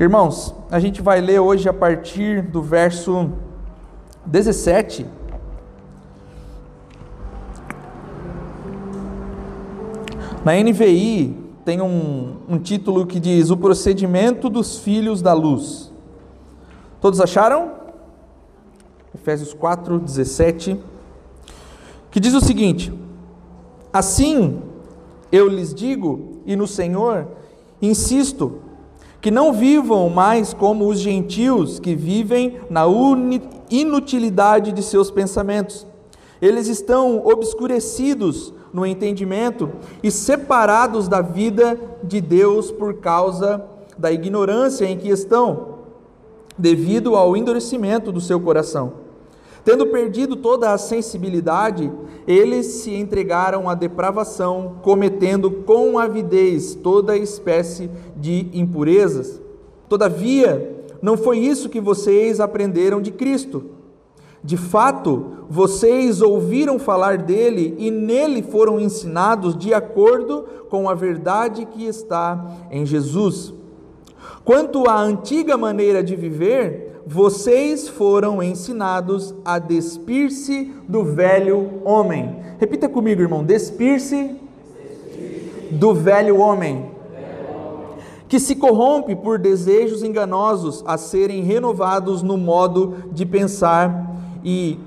Irmãos, a gente vai ler hoje a partir do verso 17. Na NVI tem um, um título que diz: O procedimento dos filhos da luz. Todos acharam? Efésios 4, 17. Que diz o seguinte: Assim eu lhes digo, e no Senhor insisto, que não vivam mais como os gentios que vivem na inutilidade de seus pensamentos. Eles estão obscurecidos no entendimento e separados da vida de Deus por causa da ignorância em que estão, devido ao endurecimento do seu coração. Tendo perdido toda a sensibilidade, eles se entregaram à depravação, cometendo com avidez toda espécie de impurezas. Todavia, não foi isso que vocês aprenderam de Cristo. De fato, vocês ouviram falar dele e nele foram ensinados de acordo com a verdade que está em Jesus. Quanto à antiga maneira de viver, vocês foram ensinados a despir-se do velho homem. Repita comigo, irmão: despir-se do velho homem, que se corrompe por desejos enganosos a serem renovados no modo de pensar e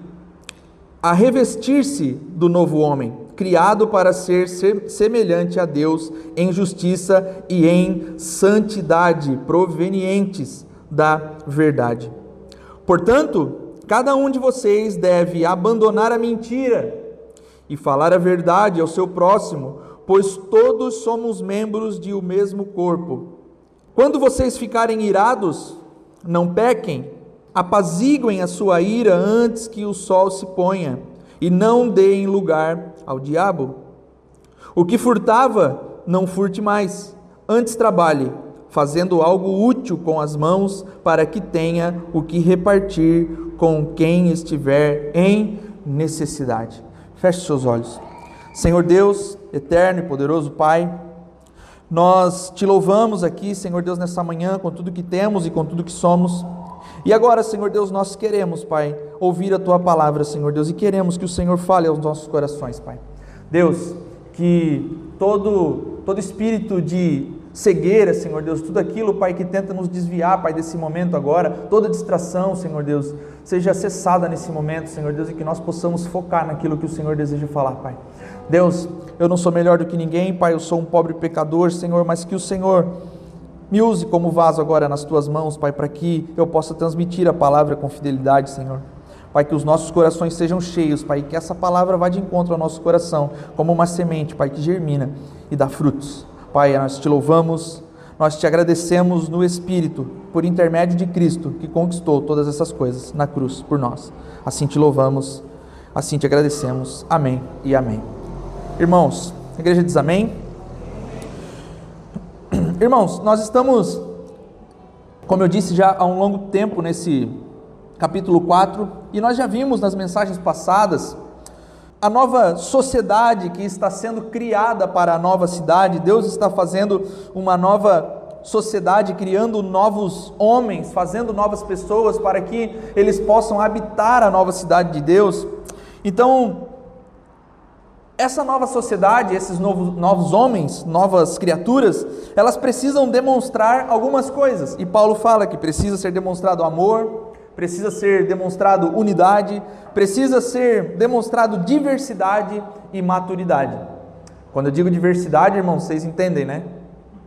a revestir-se do novo homem, criado para ser semelhante a Deus em justiça e em santidade, provenientes da verdade. Portanto, cada um de vocês deve abandonar a mentira e falar a verdade ao seu próximo, pois todos somos membros de um mesmo corpo. Quando vocês ficarem irados, não pequem, apaziguem a sua ira antes que o sol se ponha, e não deem lugar ao diabo. O que furtava, não furte mais, antes trabalhe fazendo algo útil com as mãos, para que tenha o que repartir com quem estiver em necessidade. Feche seus olhos. Senhor Deus, eterno e poderoso Pai, nós te louvamos aqui, Senhor Deus, nessa manhã, com tudo que temos e com tudo que somos. E agora, Senhor Deus, nós queremos, Pai, ouvir a tua palavra, Senhor Deus, e queremos que o Senhor fale aos nossos corações, Pai. Deus, que todo todo espírito de cegueira, Senhor Deus, tudo aquilo, Pai, que tenta nos desviar, Pai, desse momento agora, toda distração, Senhor Deus, seja cessada nesse momento, Senhor Deus, e que nós possamos focar naquilo que o Senhor deseja falar, Pai. Deus, eu não sou melhor do que ninguém, Pai, eu sou um pobre pecador, Senhor, mas que o Senhor me use como vaso agora nas tuas mãos, Pai, para que eu possa transmitir a palavra com fidelidade, Senhor. Pai, que os nossos corações sejam cheios, Pai, que essa palavra vá de encontro ao nosso coração, como uma semente, Pai, que germina e dá frutos. Pai, nós te louvamos, nós te agradecemos no Espírito, por intermédio de Cristo, que conquistou todas essas coisas na cruz por nós. Assim te louvamos, assim te agradecemos. Amém e amém. Irmãos, a igreja diz amém. Irmãos, nós estamos, como eu disse já há um longo tempo nesse capítulo 4, e nós já vimos nas mensagens passadas a nova sociedade que está sendo criada para a nova cidade, Deus está fazendo uma nova sociedade, criando novos homens, fazendo novas pessoas para que eles possam habitar a nova cidade de Deus. Então, essa nova sociedade, esses novos, novos homens, novas criaturas, elas precisam demonstrar algumas coisas. E Paulo fala que precisa ser demonstrado amor, precisa ser demonstrado unidade, precisa ser demonstrado diversidade e maturidade. Quando eu digo diversidade, irmãos, vocês entendem, né?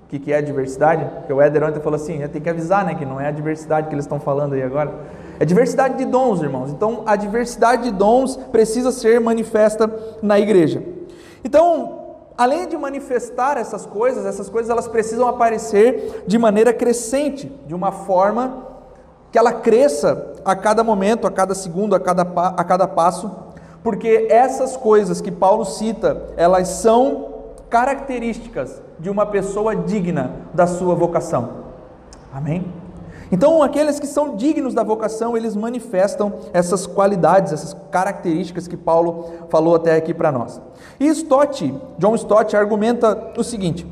O que, que é diversidade? Porque o Éder ontem falou assim, tem que avisar, né? Que não é a diversidade que eles estão falando aí agora. É diversidade de dons, irmãos. Então, a diversidade de dons precisa ser manifesta na igreja. Então, além de manifestar essas coisas, essas coisas elas precisam aparecer de maneira crescente, de uma forma que ela cresça a cada momento, a cada segundo, a cada, a cada passo, porque essas coisas que Paulo cita, elas são características de uma pessoa digna da sua vocação. Amém? Então, aqueles que são dignos da vocação, eles manifestam essas qualidades, essas características que Paulo falou até aqui para nós. E Stott, John Stott argumenta o seguinte: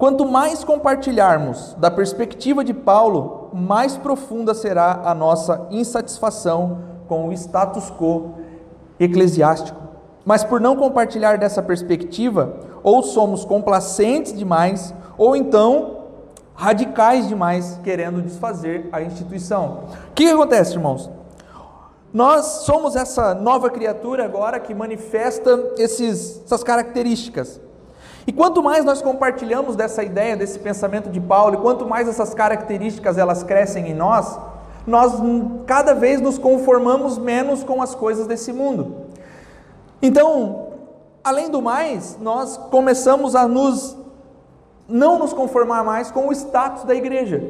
Quanto mais compartilharmos da perspectiva de Paulo, mais profunda será a nossa insatisfação com o status quo eclesiástico. Mas por não compartilhar dessa perspectiva, ou somos complacentes demais, ou então radicais demais, querendo desfazer a instituição. O que acontece, irmãos? Nós somos essa nova criatura agora que manifesta esses, essas características. E quanto mais nós compartilhamos dessa ideia, desse pensamento de Paulo, e quanto mais essas características elas crescem em nós, nós cada vez nos conformamos menos com as coisas desse mundo. Então, além do mais, nós começamos a nos não nos conformar mais com o status da igreja.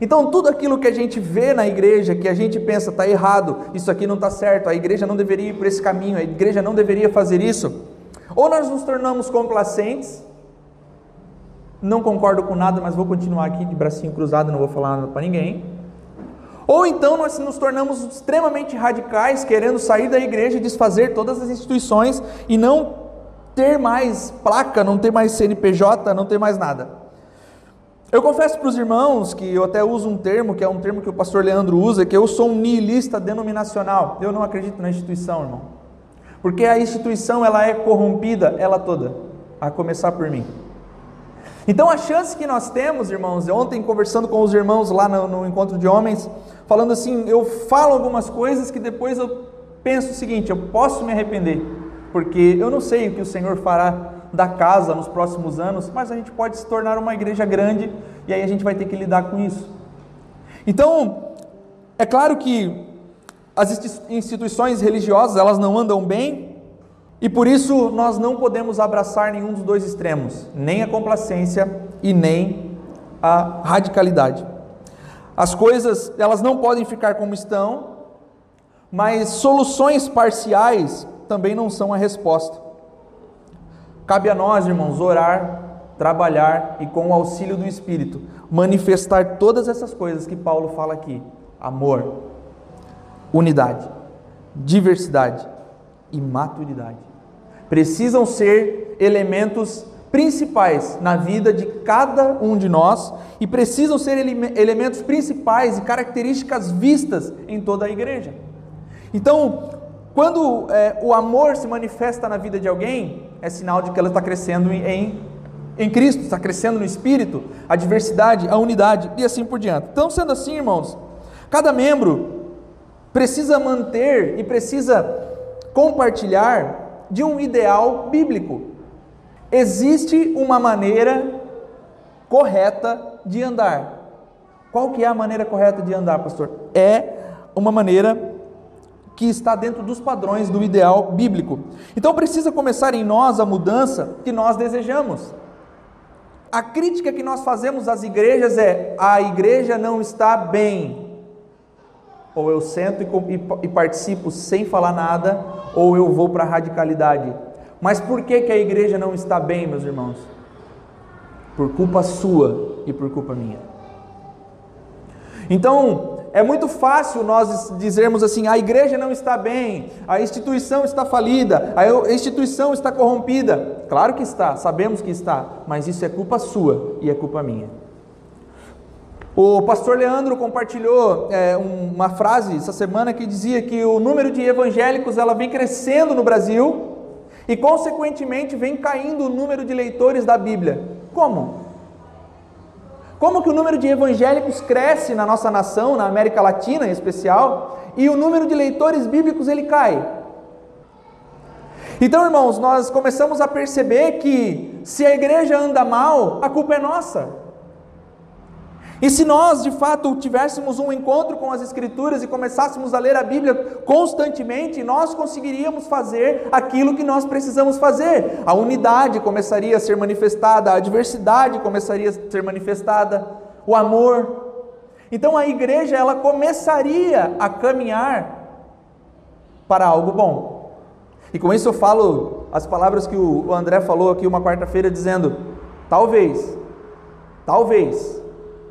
Então, tudo aquilo que a gente vê na igreja, que a gente pensa está errado, isso aqui não está certo, a igreja não deveria ir por esse caminho, a igreja não deveria fazer isso, ou nós nos tornamos complacentes, não concordo com nada, mas vou continuar aqui de bracinho cruzado, não vou falar nada para ninguém. Ou então nós nos tornamos extremamente radicais, querendo sair da igreja e desfazer todas as instituições e não ter mais placa, não ter mais CNPJ, não ter mais nada. Eu confesso para os irmãos que eu até uso um termo, que é um termo que o pastor Leandro usa, que eu sou um niilista denominacional. Eu não acredito na instituição, irmão. Porque a instituição ela é corrompida, ela toda, a começar por mim. Então a chance que nós temos, irmãos, ontem conversando com os irmãos lá no, no encontro de homens, falando assim, eu falo algumas coisas que depois eu penso o seguinte, eu posso me arrepender, porque eu não sei o que o Senhor fará da casa nos próximos anos, mas a gente pode se tornar uma igreja grande e aí a gente vai ter que lidar com isso. Então, é claro que as instituições religiosas, elas não andam bem, e por isso nós não podemos abraçar nenhum dos dois extremos, nem a complacência e nem a radicalidade. As coisas, elas não podem ficar como estão, mas soluções parciais também não são a resposta. Cabe a nós, irmãos, orar, trabalhar e com o auxílio do Espírito manifestar todas essas coisas que Paulo fala aqui: amor, unidade, diversidade e maturidade. Precisam ser elementos principais na vida de cada um de nós e precisam ser ele elementos principais e características vistas em toda a igreja. Então, quando é, o amor se manifesta na vida de alguém, é sinal de que ela está crescendo em, em Cristo, está crescendo no Espírito, a diversidade, a unidade e assim por diante. Então, sendo assim, irmãos, cada membro precisa manter e precisa compartilhar de um ideal bíblico. Existe uma maneira correta de andar. Qual que é a maneira correta de andar, pastor? É uma maneira que está dentro dos padrões do ideal bíblico. Então precisa começar em nós a mudança que nós desejamos. A crítica que nós fazemos às igrejas é: a igreja não está bem, ou eu sento e, e, e participo sem falar nada, ou eu vou para a radicalidade. Mas por que, que a igreja não está bem, meus irmãos? Por culpa sua e por culpa minha. Então, é muito fácil nós dizermos assim: a igreja não está bem, a instituição está falida, a instituição está corrompida. Claro que está, sabemos que está, mas isso é culpa sua e é culpa minha. O pastor Leandro compartilhou é, uma frase essa semana que dizia que o número de evangélicos ela vem crescendo no Brasil e, consequentemente, vem caindo o número de leitores da Bíblia. Como? Como que o número de evangélicos cresce na nossa nação, na América Latina em especial, e o número de leitores bíblicos ele cai? Então, irmãos, nós começamos a perceber que se a igreja anda mal, a culpa é nossa. E se nós de fato tivéssemos um encontro com as Escrituras e começássemos a ler a Bíblia constantemente, nós conseguiríamos fazer aquilo que nós precisamos fazer. A unidade começaria a ser manifestada, a diversidade começaria a ser manifestada, o amor. Então a igreja ela começaria a caminhar para algo bom. E com isso eu falo as palavras que o André falou aqui uma quarta-feira, dizendo: talvez, talvez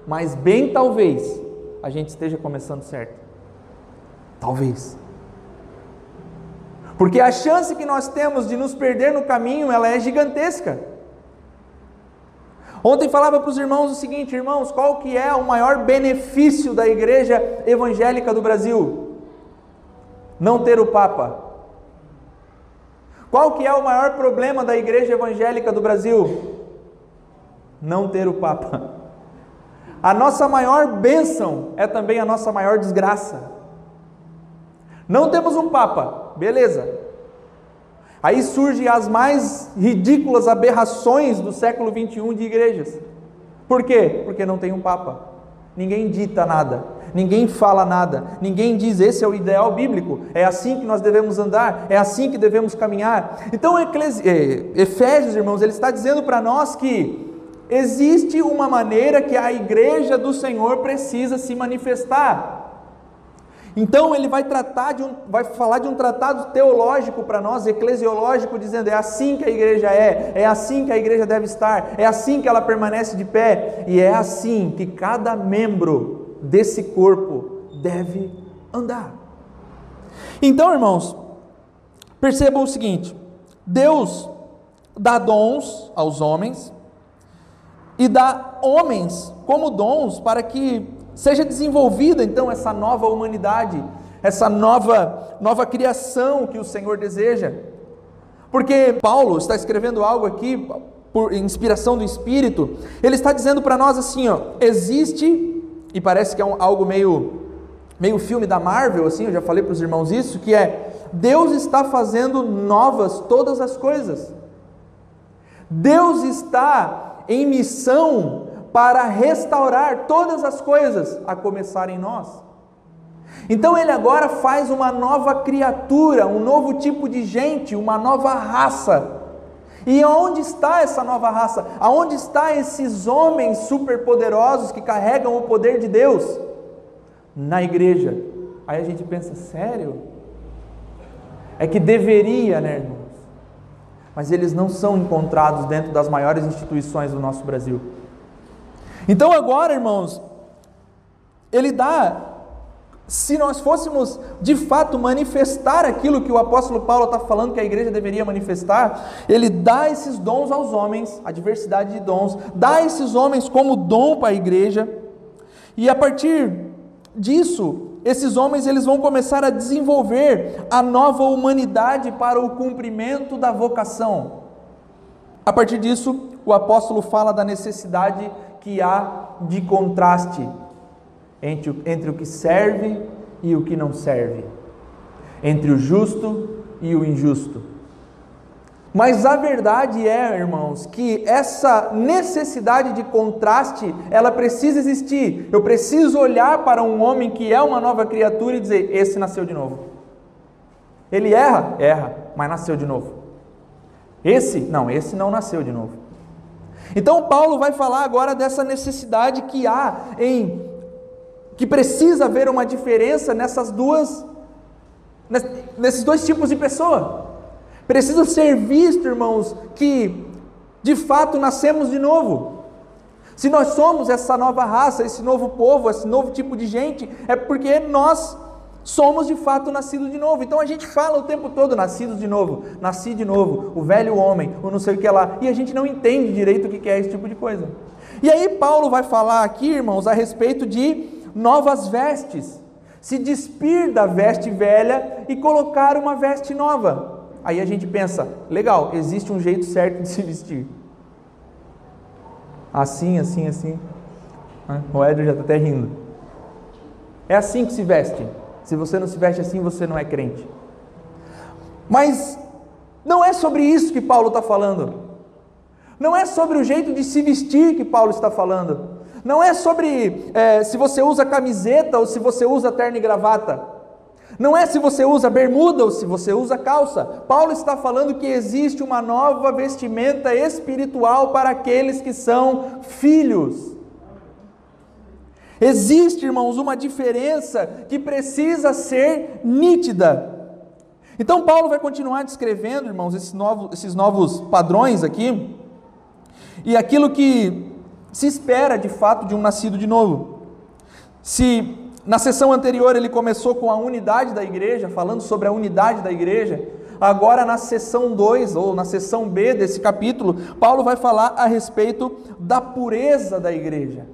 mas bem talvez a gente esteja começando certo. Talvez. Porque a chance que nós temos de nos perder no caminho, ela é gigantesca. Ontem falava para os irmãos o seguinte, irmãos, qual que é o maior benefício da igreja evangélica do Brasil? Não ter o Papa. Qual que é o maior problema da igreja evangélica do Brasil? Não ter o Papa. A nossa maior bênção é também a nossa maior desgraça. Não temos um Papa, beleza. Aí surgem as mais ridículas aberrações do século 21 de igrejas. Por quê? Porque não tem um Papa. Ninguém dita nada, ninguém fala nada, ninguém diz esse é o ideal bíblico, é assim que nós devemos andar, é assim que devemos caminhar. Então, é, Efésios, irmãos, ele está dizendo para nós que existe uma maneira que a igreja do Senhor precisa se manifestar. Então ele vai tratar de um, vai falar de um tratado teológico para nós, eclesiológico, dizendo é assim que a igreja é, é assim que a igreja deve estar, é assim que ela permanece de pé e é assim que cada membro desse corpo deve andar. Então, irmãos, percebam o seguinte: Deus dá dons aos homens, e dá homens como dons para que seja desenvolvida então essa nova humanidade, essa nova nova criação que o Senhor deseja. Porque Paulo está escrevendo algo aqui por inspiração do Espírito, ele está dizendo para nós assim, ó, existe e parece que é um, algo meio meio filme da Marvel assim, eu já falei para os irmãos isso, que é Deus está fazendo novas todas as coisas. Deus está em missão para restaurar todas as coisas, a começar em nós. Então ele agora faz uma nova criatura, um novo tipo de gente, uma nova raça. E onde está essa nova raça? Aonde está esses homens superpoderosos que carregam o poder de Deus? Na igreja. Aí a gente pensa, sério? É que deveria, né, irmão? Mas eles não são encontrados dentro das maiores instituições do nosso Brasil. Então, agora, irmãos, ele dá, se nós fôssemos de fato manifestar aquilo que o apóstolo Paulo está falando que a igreja deveria manifestar, ele dá esses dons aos homens, a diversidade de dons, dá esses homens como dom para a igreja, e a partir disso, esses homens eles vão começar a desenvolver a nova humanidade para o cumprimento da vocação. A partir disso, o apóstolo fala da necessidade que há de contraste entre, entre o que serve e o que não serve, entre o justo e o injusto. Mas a verdade é, irmãos, que essa necessidade de contraste, ela precisa existir. Eu preciso olhar para um homem que é uma nova criatura e dizer: esse nasceu de novo. Ele erra? Erra, mas nasceu de novo. Esse? Não, esse não nasceu de novo. Então Paulo vai falar agora dessa necessidade que há em que precisa haver uma diferença nessas duas nesses dois tipos de pessoa. Precisa ser visto, irmãos, que de fato nascemos de novo. Se nós somos essa nova raça, esse novo povo, esse novo tipo de gente, é porque nós somos de fato nascidos de novo. Então a gente fala o tempo todo nascidos de novo, nasci de novo, o velho homem, o não sei o que lá, e a gente não entende direito o que é esse tipo de coisa. E aí Paulo vai falar aqui, irmãos, a respeito de novas vestes. Se despir da veste velha e colocar uma veste nova. Aí a gente pensa, legal, existe um jeito certo de se vestir. Assim, assim, assim. O Edro já está até rindo. É assim que se veste. Se você não se veste assim, você não é crente. Mas não é sobre isso que Paulo está falando. Não é sobre o jeito de se vestir que Paulo está falando. Não é sobre é, se você usa camiseta ou se você usa terno e gravata. Não é se você usa bermuda ou se você usa calça. Paulo está falando que existe uma nova vestimenta espiritual para aqueles que são filhos. Existe, irmãos, uma diferença que precisa ser nítida. Então, Paulo vai continuar descrevendo, irmãos, esses novos, esses novos padrões aqui, e aquilo que se espera de fato de um nascido de novo. Se na sessão anterior ele começou com a unidade da igreja, falando sobre a unidade da igreja. agora na seção 2 ou na seção B desse capítulo, Paulo vai falar a respeito da pureza da igreja.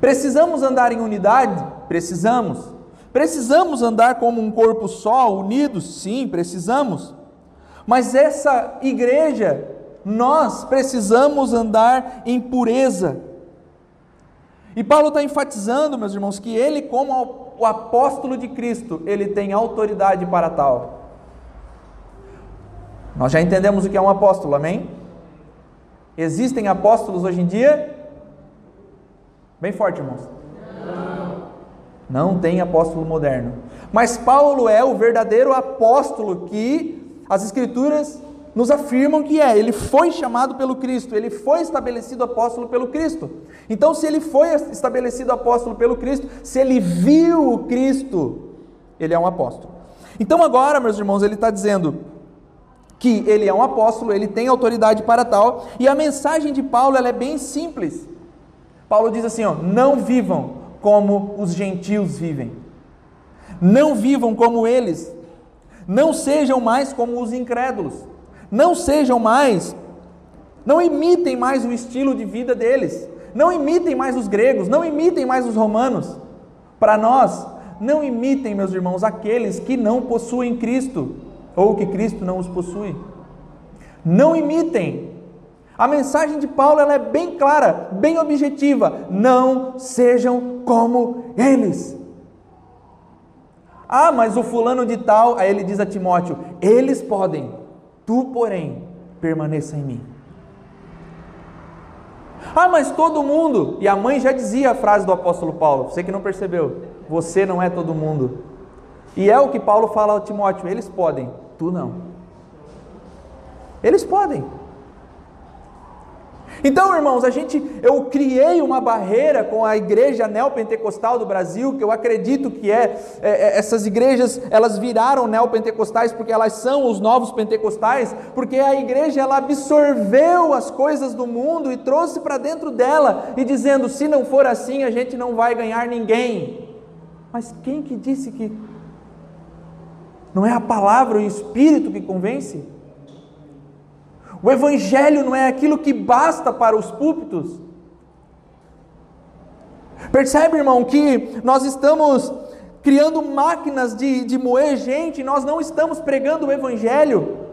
Precisamos andar em unidade? Precisamos. Precisamos andar como um corpo só, unidos? Sim, precisamos. Mas essa igreja, nós precisamos andar em pureza. E Paulo está enfatizando, meus irmãos, que ele, como o apóstolo de Cristo, ele tem autoridade para tal. Nós já entendemos o que é um apóstolo, amém? Existem apóstolos hoje em dia? Bem forte, irmãos. Não. Não tem apóstolo moderno. Mas Paulo é o verdadeiro apóstolo que as Escrituras nos afirmam que é. Ele foi chamado pelo Cristo, ele foi estabelecido apóstolo pelo Cristo. Então, se ele foi estabelecido apóstolo pelo Cristo, se ele viu o Cristo, ele é um apóstolo. Então, agora, meus irmãos, ele está dizendo que ele é um apóstolo, ele tem autoridade para tal, e a mensagem de Paulo ela é bem simples. Paulo diz assim: ó, não vivam como os gentios vivem, não vivam como eles, não sejam mais como os incrédulos, não sejam mais, não imitem mais o estilo de vida deles, não imitem mais os gregos, não imitem mais os romanos. Para nós, não imitem, meus irmãos, aqueles que não possuem Cristo, ou que Cristo não os possui. Não imitem, a mensagem de Paulo ela é bem clara, bem objetiva. Não sejam como eles. Ah, mas o fulano de tal, aí ele diz a Timóteo: eles podem, tu, porém, permaneça em mim. Ah, mas todo mundo, e a mãe já dizia a frase do apóstolo Paulo, você que não percebeu, você não é todo mundo. E é o que Paulo fala a Timóteo: eles podem, tu não. Eles podem. Então, irmãos, a gente, eu criei uma barreira com a igreja neopentecostal do Brasil, que eu acredito que é, é, é, essas igrejas, elas viraram neopentecostais porque elas são os novos pentecostais, porque a igreja ela absorveu as coisas do mundo e trouxe para dentro dela e dizendo, se não for assim, a gente não vai ganhar ninguém. Mas quem que disse que não é a palavra e o espírito que convence? O Evangelho não é aquilo que basta para os púlpitos. Percebe, irmão, que nós estamos criando máquinas de, de moer gente, nós não estamos pregando o Evangelho.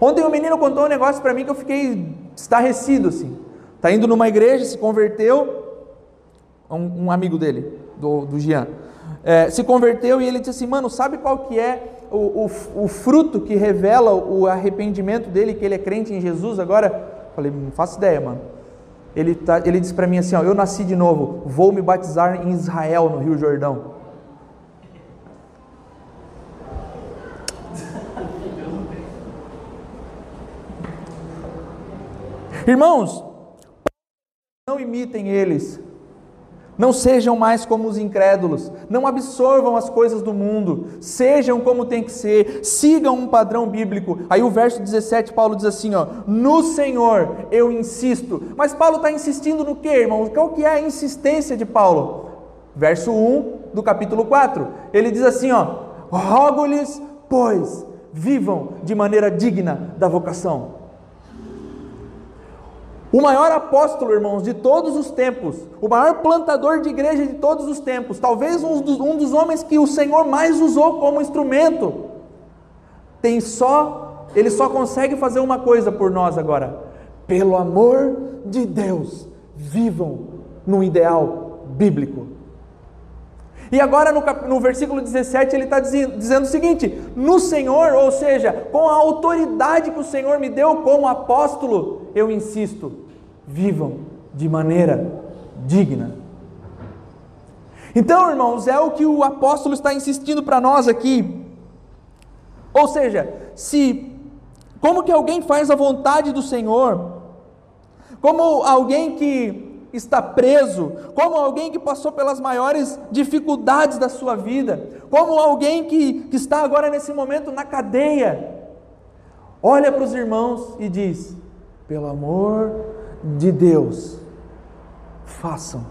Ontem um menino contou um negócio para mim que eu fiquei estarrecido assim. Está indo numa igreja, se converteu, um, um amigo dele, do, do Jean, é, se converteu e ele disse assim, mano, sabe qual que é o, o, fruto que revela o arrependimento dele, que ele é crente em Jesus agora? Falei, não faço ideia, mano. Ele, tá, ele disse para mim assim: ó, Eu nasci de novo, vou me batizar em Israel, no Rio Jordão. Irmãos, não imitem eles, não sejam mais como os incrédulos, não absorvam as coisas do mundo, sejam como tem que ser, sigam um padrão bíblico. Aí o verso 17, Paulo diz assim: ó, no Senhor eu insisto. Mas Paulo está insistindo no que, irmãos? Qual que é a insistência de Paulo? Verso 1 do capítulo 4. Ele diz assim: ó, rogo-lhes, pois, vivam de maneira digna da vocação o maior apóstolo, irmãos, de todos os tempos, o maior plantador de igreja de todos os tempos, talvez um dos, um dos homens que o Senhor mais usou como instrumento, tem só, ele só consegue fazer uma coisa por nós agora: pelo amor de Deus, vivam no ideal bíblico. E agora no, no versículo 17 ele está dizendo o seguinte: no Senhor, ou seja, com a autoridade que o Senhor me deu como apóstolo, eu insisto, vivam de maneira digna. Então, irmãos, é o que o apóstolo está insistindo para nós aqui. Ou seja, se como que alguém faz a vontade do Senhor, como alguém que está preso, como alguém que passou pelas maiores dificuldades da sua vida, como alguém que, que está agora nesse momento na cadeia, olha para os irmãos e diz: pelo amor de Deus, façam.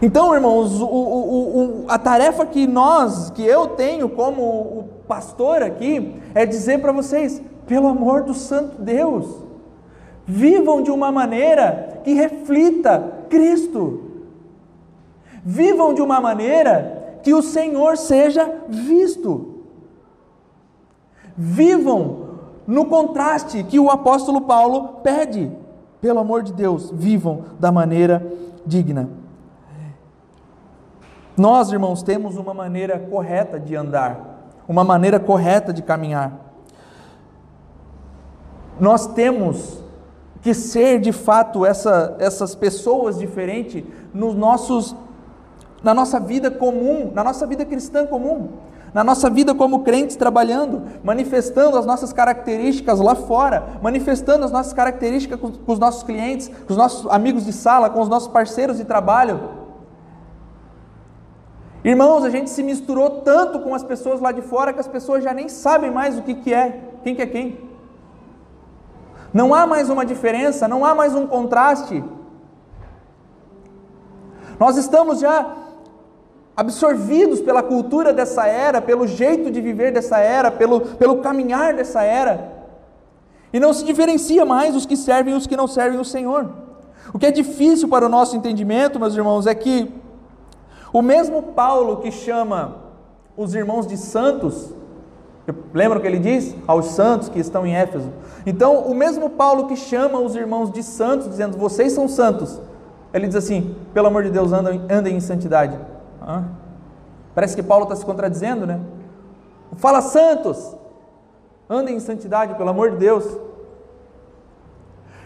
Então, irmãos, o, o, o, a tarefa que nós, que eu tenho como pastor aqui, é dizer para vocês: pelo amor do Santo Deus, vivam de uma maneira que reflita Cristo. Vivam de uma maneira que o Senhor seja visto. Vivam no contraste que o apóstolo Paulo pede. Pelo amor de Deus, vivam da maneira digna. Nós, irmãos, temos uma maneira correta de andar, uma maneira correta de caminhar. Nós temos que ser de fato essa, essas pessoas diferentes nos nossos, na nossa vida comum, na nossa vida cristã comum, na nossa vida como crentes trabalhando, manifestando as nossas características lá fora, manifestando as nossas características com, com os nossos clientes, com os nossos amigos de sala, com os nossos parceiros de trabalho Irmãos, a gente se misturou tanto com as pessoas lá de fora que as pessoas já nem sabem mais o que, que é, quem que é quem. Não há mais uma diferença, não há mais um contraste. Nós estamos já absorvidos pela cultura dessa era, pelo jeito de viver dessa era, pelo, pelo caminhar dessa era. E não se diferencia mais os que servem e os que não servem o Senhor. O que é difícil para o nosso entendimento, meus irmãos, é que o mesmo Paulo que chama os irmãos de santos, lembra o que ele diz? Aos santos que estão em Éfeso. Então, o mesmo Paulo que chama os irmãos de santos, dizendo, vocês são santos, ele diz assim: pelo amor de Deus, andem, andem em santidade. Hã? Parece que Paulo está se contradizendo, né? Fala santos, andem em santidade, pelo amor de Deus.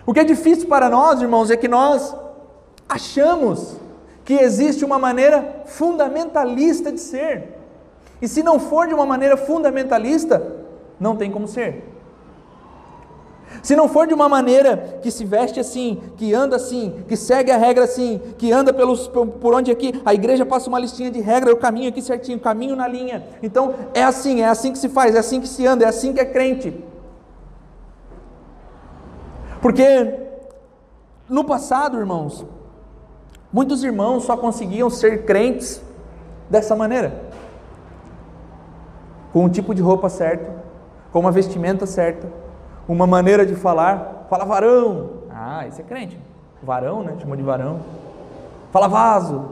O que é difícil para nós, irmãos, é que nós achamos que existe uma maneira fundamentalista de ser. E se não for de uma maneira fundamentalista, não tem como ser. Se não for de uma maneira que se veste assim, que anda assim, que segue a regra assim, que anda pelos, por onde aqui, a igreja passa uma listinha de regra, eu caminho aqui certinho, caminho na linha. Então é assim, é assim que se faz, é assim que se anda, é assim que é crente. Porque no passado, irmãos, Muitos irmãos só conseguiam ser crentes dessa maneira, com um tipo de roupa certo, com uma vestimenta certa, uma maneira de falar. Fala varão, ah, esse é crente. Varão, né? Chamou de varão. Fala vaso.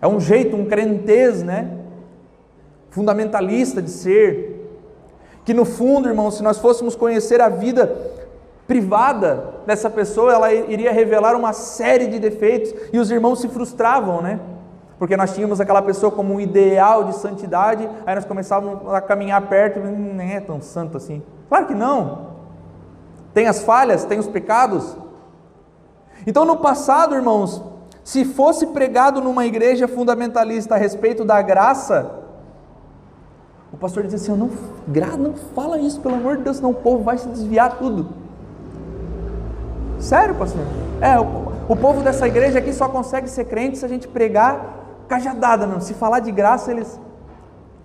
É um jeito, um crentez, né? Fundamentalista de ser. Que no fundo, irmãos, se nós fôssemos conhecer a vida privada dessa pessoa, ela iria revelar uma série de defeitos e os irmãos se frustravam, né? Porque nós tínhamos aquela pessoa como um ideal de santidade, aí nós começávamos a caminhar perto e hum, nem é tão santo assim. Claro que não. Tem as falhas, tem os pecados. Então, no passado, irmãos, se fosse pregado numa igreja fundamentalista a respeito da graça, o pastor dizia assim: não, não fala isso, pelo amor de Deus, senão o povo vai se desviar tudo. Sério, pastor? É, o, o povo dessa igreja aqui só consegue ser crente se a gente pregar cajadada, não. Se falar de graça, eles.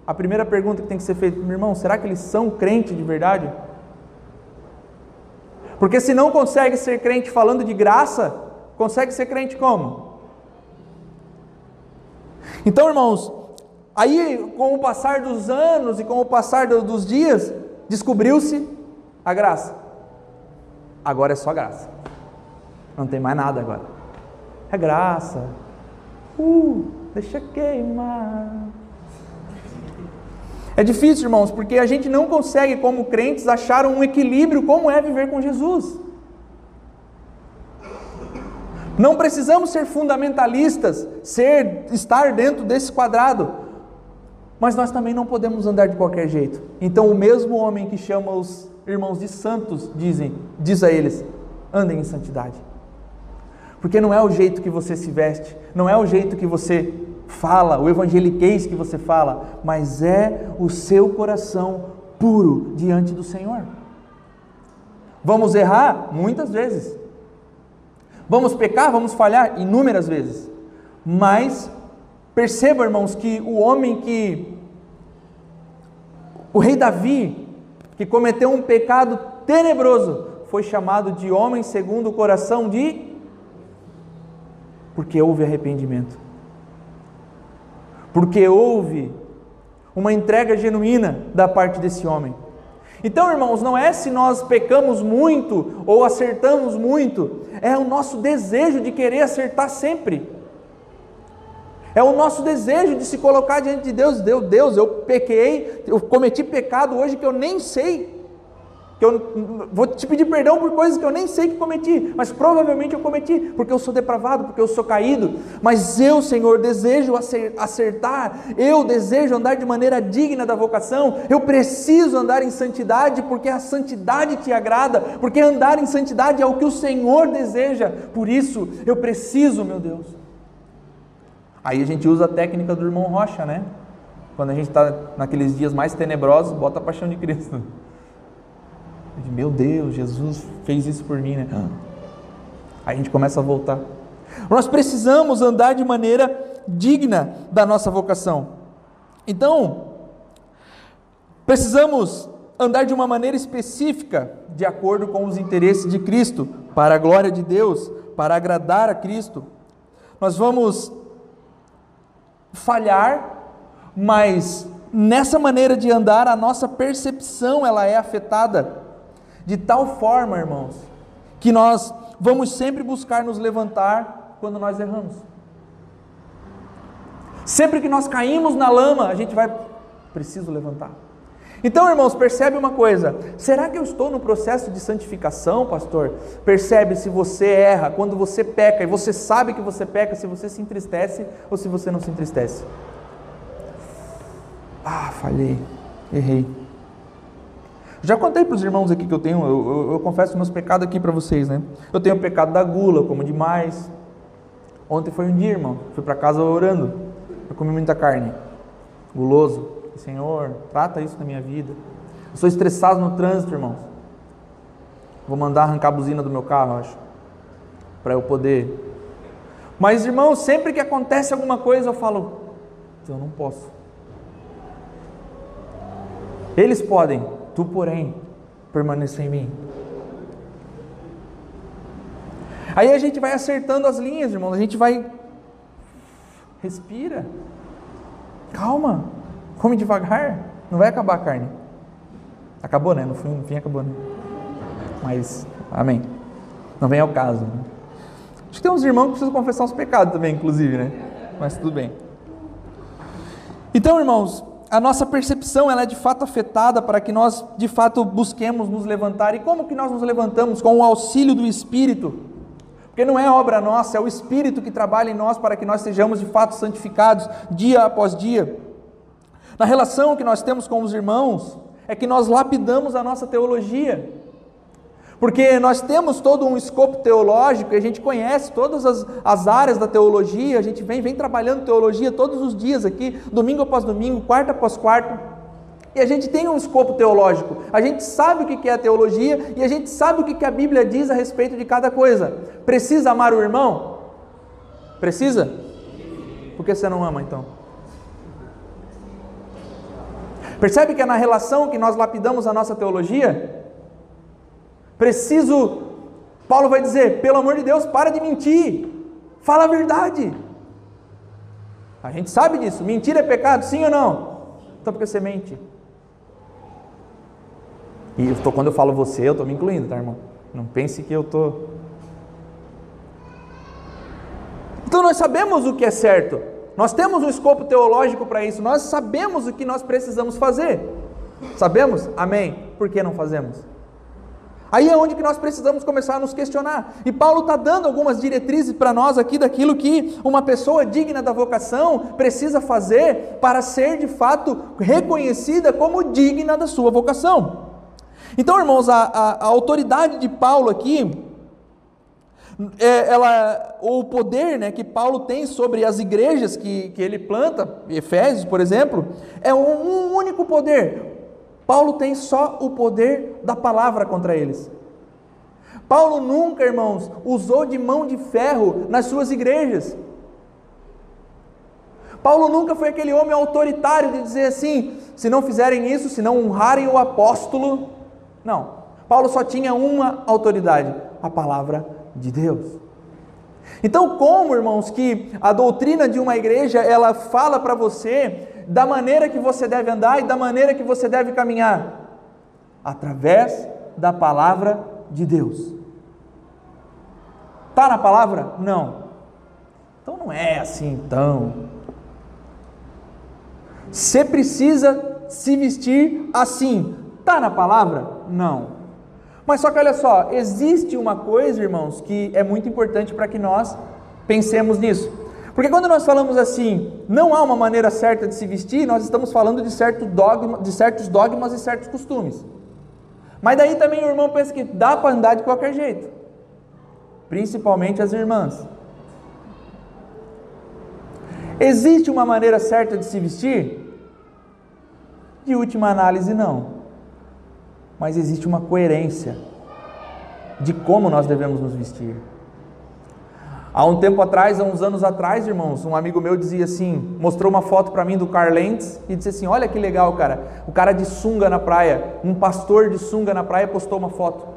A primeira pergunta que tem que ser feita, meu irmão, será que eles são crente de verdade? Porque se não consegue ser crente falando de graça, consegue ser crente como? Então, irmãos, aí com o passar dos anos e com o passar dos dias, descobriu-se a graça. Agora é só graça. Não tem mais nada agora. É graça. Uh, deixa queimar. É difícil, irmãos, porque a gente não consegue, como crentes, achar um equilíbrio como é viver com Jesus. Não precisamos ser fundamentalistas, ser estar dentro desse quadrado. Mas nós também não podemos andar de qualquer jeito. Então o mesmo homem que chama os irmãos de santos dizem, diz a eles: andem em santidade. Porque não é o jeito que você se veste, não é o jeito que você fala, o evangeliquez que você fala, mas é o seu coração puro diante do Senhor. Vamos errar? Muitas vezes. Vamos pecar? Vamos falhar? Inúmeras vezes. Mas perceba, irmãos, que o homem que. O rei Davi, que cometeu um pecado tenebroso, foi chamado de homem segundo o coração de porque houve arrependimento. porque houve uma entrega genuína da parte desse homem. Então, irmãos, não é se nós pecamos muito ou acertamos muito, é o nosso desejo de querer acertar sempre. É o nosso desejo de se colocar diante de Deus, Deus, Deus, eu pequei, eu cometi pecado hoje que eu nem sei que eu vou te pedir perdão por coisas que eu nem sei que cometi, mas provavelmente eu cometi, porque eu sou depravado, porque eu sou caído. Mas eu, Senhor, desejo acertar, eu desejo andar de maneira digna da vocação, eu preciso andar em santidade, porque a santidade te agrada, porque andar em santidade é o que o Senhor deseja, por isso eu preciso, meu Deus. Aí a gente usa a técnica do irmão Rocha, né? Quando a gente está naqueles dias mais tenebrosos, bota a paixão de Cristo. Meu Deus, Jesus fez isso por mim, né? Ah. Aí a gente começa a voltar. Nós precisamos andar de maneira digna da nossa vocação. Então, precisamos andar de uma maneira específica, de acordo com os interesses de Cristo, para a glória de Deus, para agradar a Cristo. Nós vamos falhar, mas nessa maneira de andar, a nossa percepção ela é afetada de tal forma, irmãos, que nós vamos sempre buscar nos levantar quando nós erramos. Sempre que nós caímos na lama, a gente vai, preciso levantar. Então, irmãos, percebe uma coisa: será que eu estou no processo de santificação, pastor? Percebe se você erra, quando você peca, e você sabe que você peca, se você se entristece ou se você não se entristece. Ah, falhei, errei. Já contei para os irmãos aqui que eu tenho, eu, eu, eu confesso meus pecados aqui para vocês, né? Eu tenho o pecado da gula, como demais. Ontem foi um dia, irmão, fui para casa orando, eu comi muita carne, guloso. Senhor, trata isso na minha vida. Eu sou estressado no trânsito, irmãos. Vou mandar arrancar a buzina do meu carro, acho, para eu poder. Mas, irmãos, sempre que acontece alguma coisa, eu falo, eu não posso. Eles podem, Tu, porém, permaneça em mim. Aí a gente vai acertando as linhas, irmãos. A gente vai. Respira. Calma. Come devagar. Não vai acabar a carne. Acabou, né? No fim, no fim acabou, né? Mas, amém. Não vem ao caso. Né? Acho que tem uns irmãos que precisam confessar os pecados também, inclusive, né? Mas tudo bem. Então, irmãos, a nossa percepção ela é de fato afetada para que nós de fato busquemos nos levantar. E como que nós nos levantamos? Com o auxílio do Espírito. Porque não é obra nossa, é o Espírito que trabalha em nós para que nós sejamos de fato santificados dia após dia. Na relação que nós temos com os irmãos, é que nós lapidamos a nossa teologia. Porque nós temos todo um escopo teológico a gente conhece todas as, as áreas da teologia, a gente vem, vem trabalhando teologia todos os dias aqui, domingo após domingo, quarta após quarta, e a gente tem um escopo teológico, a gente sabe o que é a teologia e a gente sabe o que a Bíblia diz a respeito de cada coisa. Precisa amar o irmão? Precisa? Por que você não ama então? Percebe que é na relação que nós lapidamos a nossa teologia? Preciso, Paulo vai dizer, pelo amor de Deus, para de mentir, fala a verdade. A gente sabe disso, mentir é pecado, sim ou não? Então por que você mente? E eu tô, quando eu falo você, eu estou me incluindo, tá irmão? Não pense que eu estou. Então nós sabemos o que é certo, nós temos um escopo teológico para isso, nós sabemos o que nós precisamos fazer. Sabemos? Amém. Por que não fazemos? Aí é onde que nós precisamos começar a nos questionar. E Paulo está dando algumas diretrizes para nós aqui daquilo que uma pessoa digna da vocação precisa fazer para ser de fato reconhecida como digna da sua vocação. Então, irmãos, a, a, a autoridade de Paulo aqui, é, ela, o poder né, que Paulo tem sobre as igrejas que, que ele planta, Efésios, por exemplo, é um, um único poder, Paulo tem só o poder da palavra contra eles. Paulo nunca, irmãos, usou de mão de ferro nas suas igrejas. Paulo nunca foi aquele homem autoritário de dizer assim: se não fizerem isso, se não honrarem o apóstolo. Não. Paulo só tinha uma autoridade: a palavra de Deus. Então, como, irmãos, que a doutrina de uma igreja, ela fala para você da maneira que você deve andar e da maneira que você deve caminhar? Através da palavra de Deus. Está na palavra? Não. Então não é assim então. Você precisa se vestir assim. Está na palavra? Não. Mas só que olha só, existe uma coisa, irmãos, que é muito importante para que nós pensemos nisso. Porque quando nós falamos assim, não há uma maneira certa de se vestir, nós estamos falando de, certo dogma, de certos dogmas e certos costumes. Mas daí também o irmão pensa que dá para andar de qualquer jeito, principalmente as irmãs. Existe uma maneira certa de se vestir? De última análise, não mas existe uma coerência de como nós devemos nos vestir. Há um tempo atrás, há uns anos atrás, irmãos, um amigo meu dizia assim, mostrou uma foto para mim do Carl Lentz e disse assim: "Olha que legal, cara. O cara de sunga na praia, um pastor de sunga na praia postou uma foto".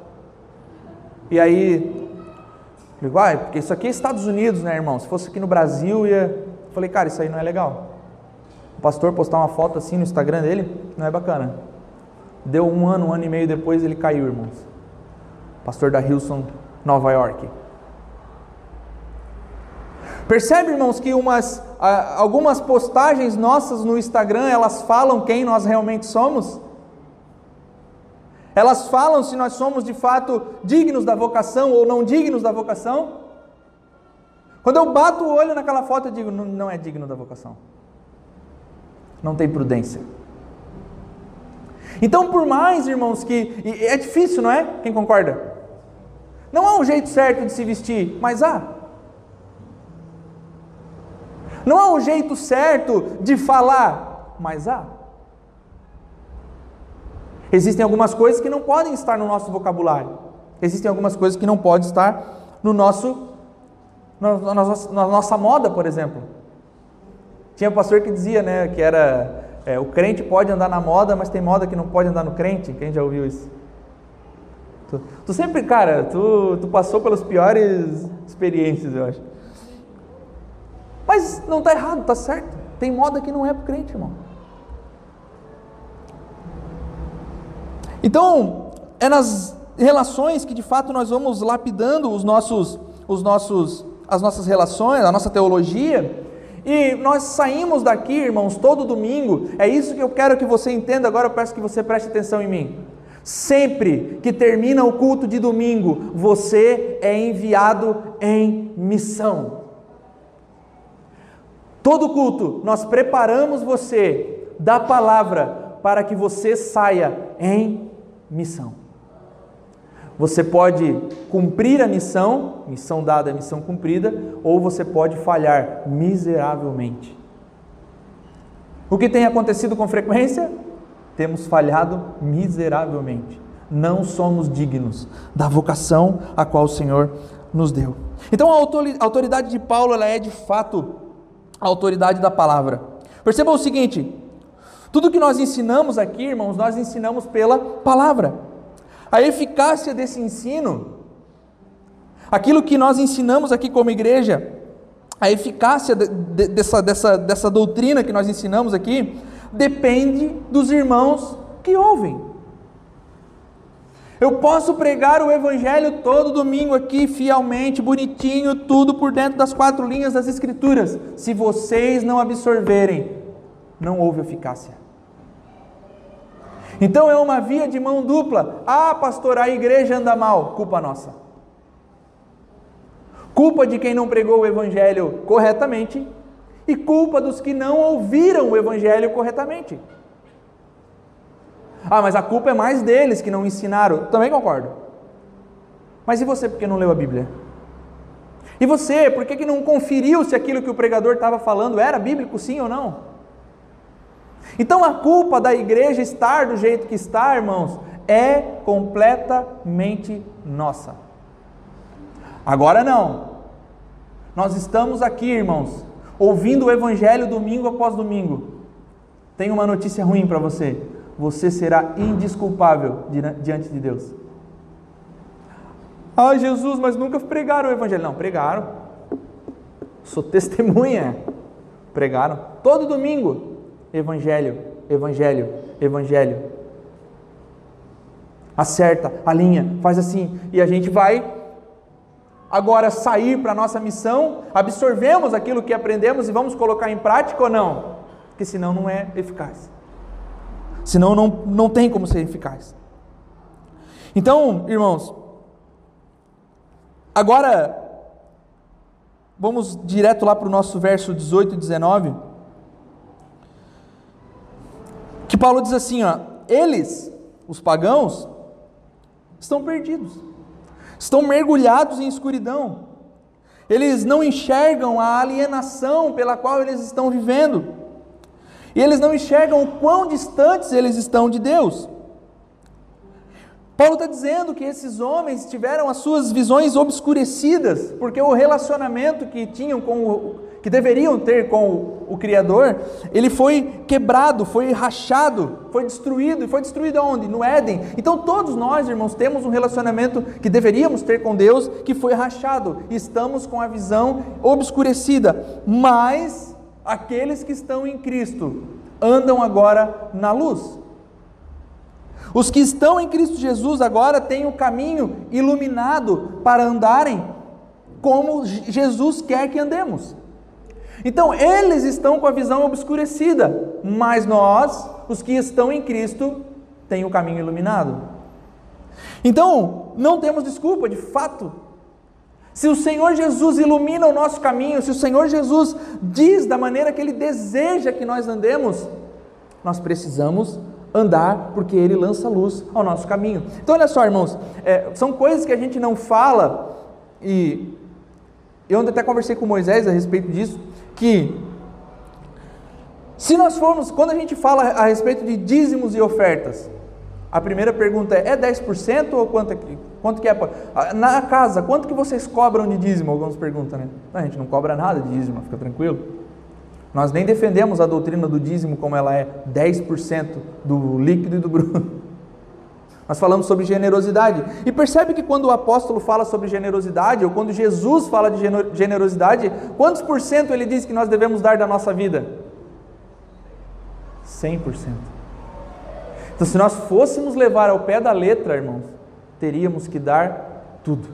E aí, eu falei, porque isso aqui é Estados Unidos, né, irmão? Se fosse aqui no Brasil, ia. Falei, cara, isso aí não é legal. O pastor postar uma foto assim no Instagram dele não é bacana. Deu um ano, um ano e meio depois, ele caiu, irmãos. Pastor da Hilson, Nova York. Percebe, irmãos, que umas, algumas postagens nossas no Instagram, elas falam quem nós realmente somos? Elas falam se nós somos de fato dignos da vocação ou não dignos da vocação? Quando eu bato o olho naquela foto, eu digo, não, não é digno da vocação. Não tem prudência. Então, por mais, irmãos, que. é difícil, não é? Quem concorda? Não há um jeito certo de se vestir, mas há. Não há um jeito certo de falar, mas há. Existem algumas coisas que não podem estar no nosso vocabulário. Existem algumas coisas que não podem estar no nosso, na, na, na nossa moda, por exemplo. Tinha um pastor que dizia, né, que era é, o crente pode andar na moda, mas tem moda que não pode andar no crente. Quem já ouviu isso? Tu, tu sempre, cara, tu, tu passou pelas piores experiências, eu acho. Mas não está errado, está certo. Tem moda que não é para crente, irmão. Então, é nas relações que de fato nós vamos lapidando os nossos, os nossos, as nossas relações, a nossa teologia, e nós saímos daqui, irmãos, todo domingo. É isso que eu quero que você entenda. Agora eu peço que você preste atenção em mim. Sempre que termina o culto de domingo, você é enviado em missão. Todo culto, nós preparamos você da palavra para que você saia em missão. Você pode cumprir a missão, missão dada, missão cumprida, ou você pode falhar miseravelmente. O que tem acontecido com frequência? Temos falhado miseravelmente. Não somos dignos da vocação a qual o Senhor nos deu. Então a autoridade de Paulo ela é de fato a autoridade da palavra. Perceba o seguinte: tudo que nós ensinamos aqui, irmãos, nós ensinamos pela palavra. A eficácia desse ensino, aquilo que nós ensinamos aqui como igreja, a eficácia de, de, dessa, dessa, dessa doutrina que nós ensinamos aqui, depende dos irmãos que ouvem. Eu posso pregar o Evangelho todo domingo aqui, fielmente, bonitinho, tudo por dentro das quatro linhas das Escrituras. Se vocês não absorverem, não houve eficácia. Então é uma via de mão dupla. Ah, pastor, a igreja anda mal. Culpa nossa. Culpa de quem não pregou o evangelho corretamente e culpa dos que não ouviram o evangelho corretamente. Ah, mas a culpa é mais deles que não ensinaram. Também concordo. Mas e você porque não leu a Bíblia? E você, por que, que não conferiu se aquilo que o pregador estava falando era bíblico, sim ou não? Então a culpa da igreja estar do jeito que está, irmãos, é completamente nossa. Agora não. Nós estamos aqui, irmãos, ouvindo o evangelho domingo após domingo. Tenho uma notícia ruim para você. Você será indisculpável diante de Deus. Ah, Jesus, mas nunca pregaram o evangelho. Não, pregaram. Sou testemunha. Pregaram todo domingo. Evangelho, evangelho, evangelho. Acerta, alinha, faz assim. E a gente vai agora sair para a nossa missão, absorvemos aquilo que aprendemos e vamos colocar em prática ou não? Porque senão não é eficaz. Senão não, não tem como ser eficaz. Então, irmãos, agora vamos direto lá para o nosso verso 18 e 19. Que Paulo diz assim: ó, eles, os pagãos, estão perdidos, estão mergulhados em escuridão, eles não enxergam a alienação pela qual eles estão vivendo, e eles não enxergam o quão distantes eles estão de Deus. Paulo está dizendo que esses homens tiveram as suas visões obscurecidas, porque o relacionamento que tinham com o, que deveriam ter com o, Criador, ele foi quebrado, foi rachado, foi destruído. E foi destruído aonde? No Éden. Então todos nós, irmãos, temos um relacionamento que deveríamos ter com Deus, que foi rachado. Estamos com a visão obscurecida. Mas aqueles que estão em Cristo andam agora na luz. Os que estão em Cristo Jesus agora têm o caminho iluminado para andarem como Jesus quer que andemos. Então, eles estão com a visão obscurecida, mas nós, os que estão em Cristo, têm o caminho iluminado. Então, não temos desculpa, de fato. Se o Senhor Jesus ilumina o nosso caminho, se o Senhor Jesus diz da maneira que Ele deseja que nós andemos, nós precisamos andar, porque Ele lança luz ao nosso caminho. Então, olha só, irmãos, é, são coisas que a gente não fala, e eu até conversei com Moisés a respeito disso, que se nós formos, quando a gente fala a respeito de dízimos e ofertas, a primeira pergunta é: é 10% ou quanto, quanto que é? Na casa, quanto que vocês cobram de dízimo? Alguns perguntam, né? A gente não cobra nada de dízimo, fica tranquilo. Nós nem defendemos a doutrina do dízimo como ela é 10% do líquido e do bruto. Nós falamos sobre generosidade. E percebe que quando o apóstolo fala sobre generosidade, ou quando Jesus fala de generosidade, quantos por cento ele diz que nós devemos dar da nossa vida? 100%. Então, se nós fôssemos levar ao pé da letra, irmãos, teríamos que dar tudo.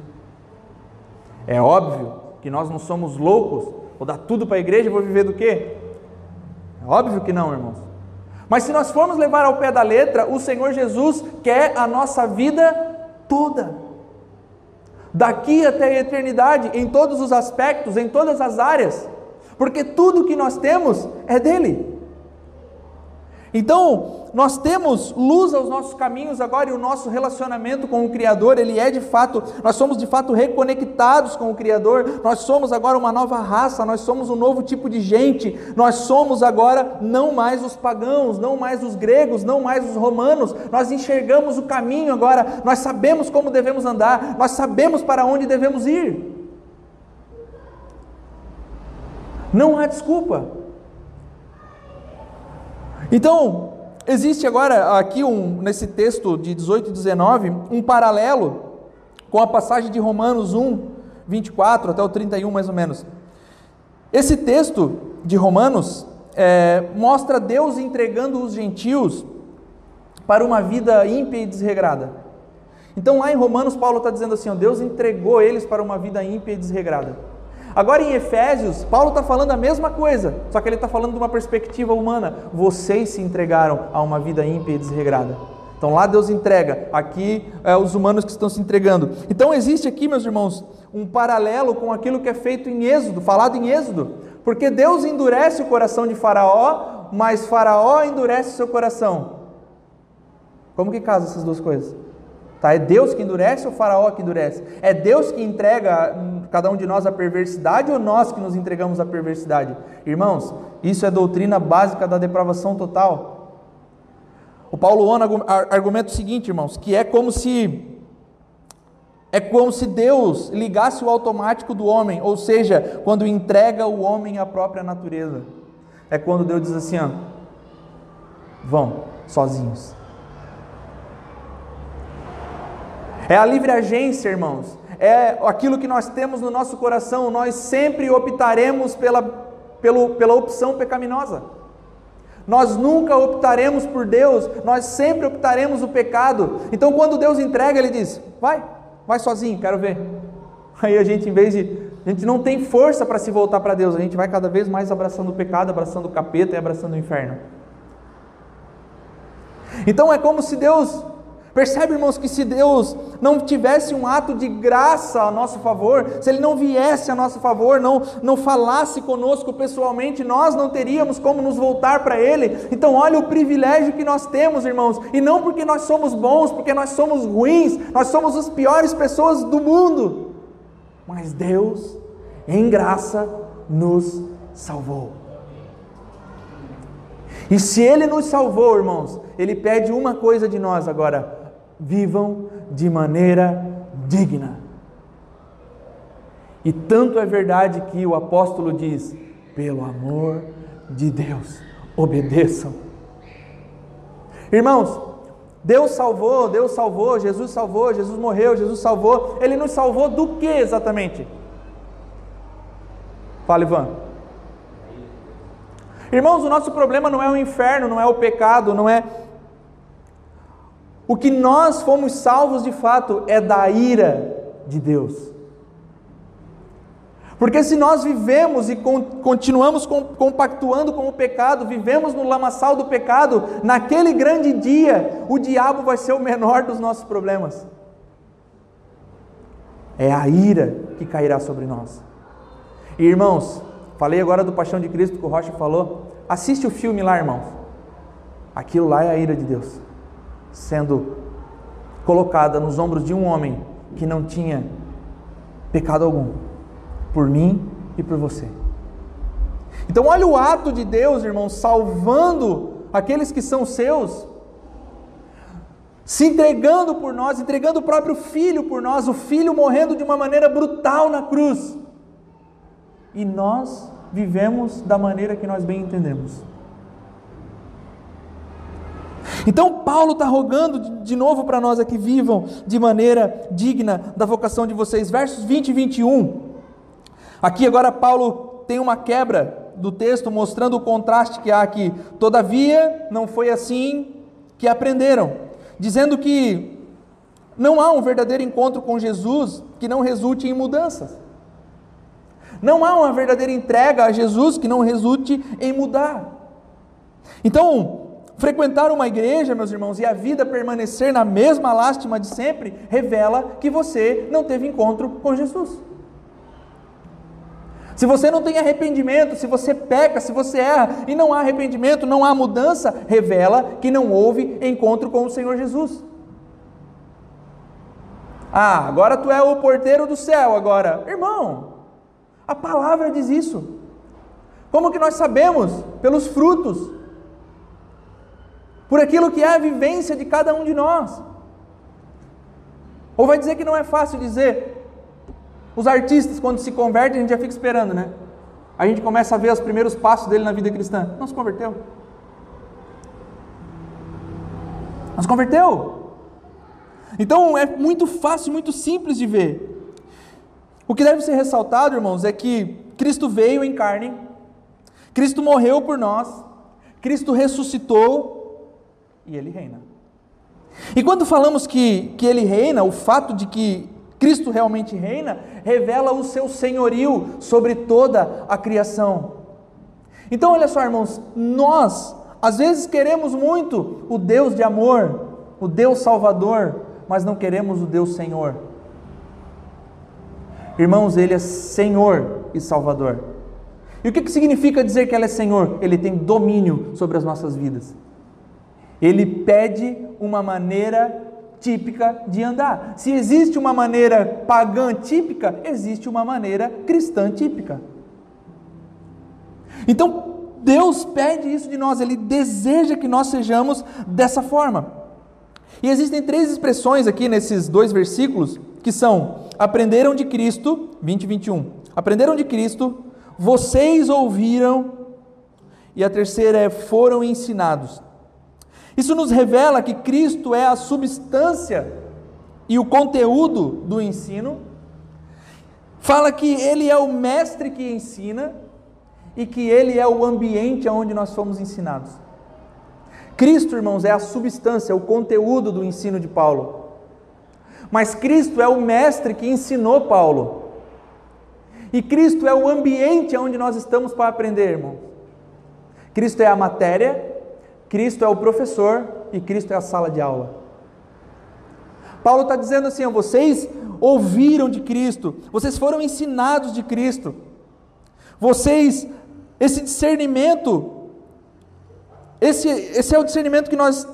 É óbvio que nós não somos loucos Vou dar tudo para a igreja e vou viver do quê? É óbvio que não, irmãos. Mas se nós formos levar ao pé da letra, o Senhor Jesus quer a nossa vida toda. Daqui até a eternidade, em todos os aspectos, em todas as áreas. Porque tudo que nós temos é dele. Então, nós temos luz aos nossos caminhos agora e o nosso relacionamento com o Criador, ele é de fato, nós somos de fato reconectados com o Criador, nós somos agora uma nova raça, nós somos um novo tipo de gente, nós somos agora não mais os pagãos, não mais os gregos, não mais os romanos, nós enxergamos o caminho agora, nós sabemos como devemos andar, nós sabemos para onde devemos ir. Não há desculpa. Então, existe agora aqui um, nesse texto de 18 e 19 um paralelo com a passagem de Romanos 1, 24 até o 31 mais ou menos. Esse texto de Romanos é, mostra Deus entregando os gentios para uma vida ímpia e desregrada. Então lá em Romanos Paulo está dizendo assim: ó, Deus entregou eles para uma vida ímpia e desregrada. Agora em Efésios, Paulo está falando a mesma coisa, só que ele está falando de uma perspectiva humana. Vocês se entregaram a uma vida ímpia e desregrada. Então lá Deus entrega, aqui é, os humanos que estão se entregando. Então existe aqui, meus irmãos, um paralelo com aquilo que é feito em Êxodo, falado em Êxodo. Porque Deus endurece o coração de Faraó, mas Faraó endurece o seu coração. Como que casa essas duas coisas? Tá? É Deus que endurece ou o faraó que endurece? É Deus que entrega cada um de nós a perversidade ou nós que nos entregamos à perversidade? Irmãos, isso é doutrina básica da depravação total. O Paulo Ono argumenta o seguinte, irmãos, que é como se é como se Deus ligasse o automático do homem, ou seja, quando entrega o homem à própria natureza. É quando Deus diz assim, ó, vão sozinhos. É a livre agência, irmãos. é aquilo que nós temos no nosso coração, nós sempre optaremos pela, pelo, pela opção pecaminosa. Nós nunca optaremos por Deus, nós sempre optaremos o pecado. Então, quando Deus entrega, Ele diz: Vai, vai sozinho, quero ver. Aí a gente, em vez de. A gente não tem força para se voltar para Deus, a gente vai cada vez mais abraçando o pecado, abraçando o capeta e abraçando o inferno. Então é como se Deus Percebe, irmãos, que se Deus não tivesse um ato de graça a nosso favor, se Ele não viesse a nosso favor, não, não falasse conosco pessoalmente, nós não teríamos como nos voltar para Ele. Então, olha o privilégio que nós temos, irmãos, e não porque nós somos bons, porque nós somos ruins, nós somos as piores pessoas do mundo, mas Deus, em graça, nos salvou. E se Ele nos salvou, irmãos, Ele pede uma coisa de nós agora: vivam de maneira digna. E tanto é verdade que o apóstolo diz: pelo amor de Deus, obedeçam. Irmãos, Deus salvou, Deus salvou, Jesus salvou, Jesus morreu, Jesus salvou. Ele nos salvou do que exatamente? Fala, Ivan. Irmãos, o nosso problema não é o inferno, não é o pecado, não é o que nós fomos salvos de fato é da ira de Deus. Porque se nós vivemos e continuamos compactuando com o pecado, vivemos no lamaçal do pecado, naquele grande dia, o diabo vai ser o menor dos nossos problemas. É a ira que cairá sobre nós. E irmãos, falei agora do Paixão de Cristo que o Rocha falou. Assiste o filme lá, irmãos. Aquilo lá é a ira de Deus sendo colocada nos ombros de um homem que não tinha pecado algum, por mim e por você. Então, olha o ato de Deus, irmão, salvando aqueles que são seus, se entregando por nós, entregando o próprio filho por nós, o filho morrendo de uma maneira brutal na cruz. E nós vivemos da maneira que nós bem entendemos. Então, Paulo está rogando de novo para nós aqui: vivam de maneira digna da vocação de vocês. Versos 20 e 21. Aqui agora, Paulo tem uma quebra do texto mostrando o contraste que há aqui. Todavia, não foi assim que aprenderam, dizendo que não há um verdadeiro encontro com Jesus que não resulte em mudanças. Não há uma verdadeira entrega a Jesus que não resulte em mudar. Então, Frequentar uma igreja, meus irmãos, e a vida permanecer na mesma lástima de sempre, revela que você não teve encontro com Jesus. Se você não tem arrependimento, se você peca, se você erra e não há arrependimento, não há mudança, revela que não houve encontro com o Senhor Jesus. Ah, agora tu é o porteiro do céu agora. Irmão, a palavra diz isso. Como que nós sabemos? Pelos frutos por aquilo que é a vivência de cada um de nós. Ou vai dizer que não é fácil dizer? Os artistas, quando se convertem, a gente já fica esperando, né? A gente começa a ver os primeiros passos dele na vida cristã. Não se converteu. Não se converteu. Então é muito fácil, muito simples de ver. O que deve ser ressaltado, irmãos, é que Cristo veio em carne, Cristo morreu por nós, Cristo ressuscitou, e ele reina. E quando falamos que, que ele reina, o fato de que Cristo realmente reina, revela o seu senhorio sobre toda a criação. Então, olha só, irmãos, nós às vezes queremos muito o Deus de amor, o Deus Salvador, mas não queremos o Deus Senhor. Irmãos, Ele é Senhor e Salvador. E o que significa dizer que Ele é Senhor? Ele tem domínio sobre as nossas vidas. Ele pede uma maneira típica de andar. Se existe uma maneira pagã típica, existe uma maneira cristã típica. Então, Deus pede isso de nós, Ele deseja que nós sejamos dessa forma. E existem três expressões aqui nesses dois versículos que são: aprenderam de Cristo, 20 e 21. Aprenderam de Cristo, vocês ouviram, e a terceira é foram ensinados. Isso nos revela que Cristo é a substância e o conteúdo do ensino, Fala que ele é o mestre que ensina e que ele é o ambiente onde nós fomos ensinados. Cristo, irmãos, é a substância, o conteúdo do ensino de Paulo. Mas Cristo é o mestre que ensinou Paulo. E Cristo é o ambiente onde nós estamos para aprender, irmão. Cristo é a matéria, Cristo é o professor e Cristo é a sala de aula. Paulo está dizendo assim: vocês ouviram de Cristo, vocês foram ensinados de Cristo, vocês, esse discernimento, esse, esse é o discernimento que nós,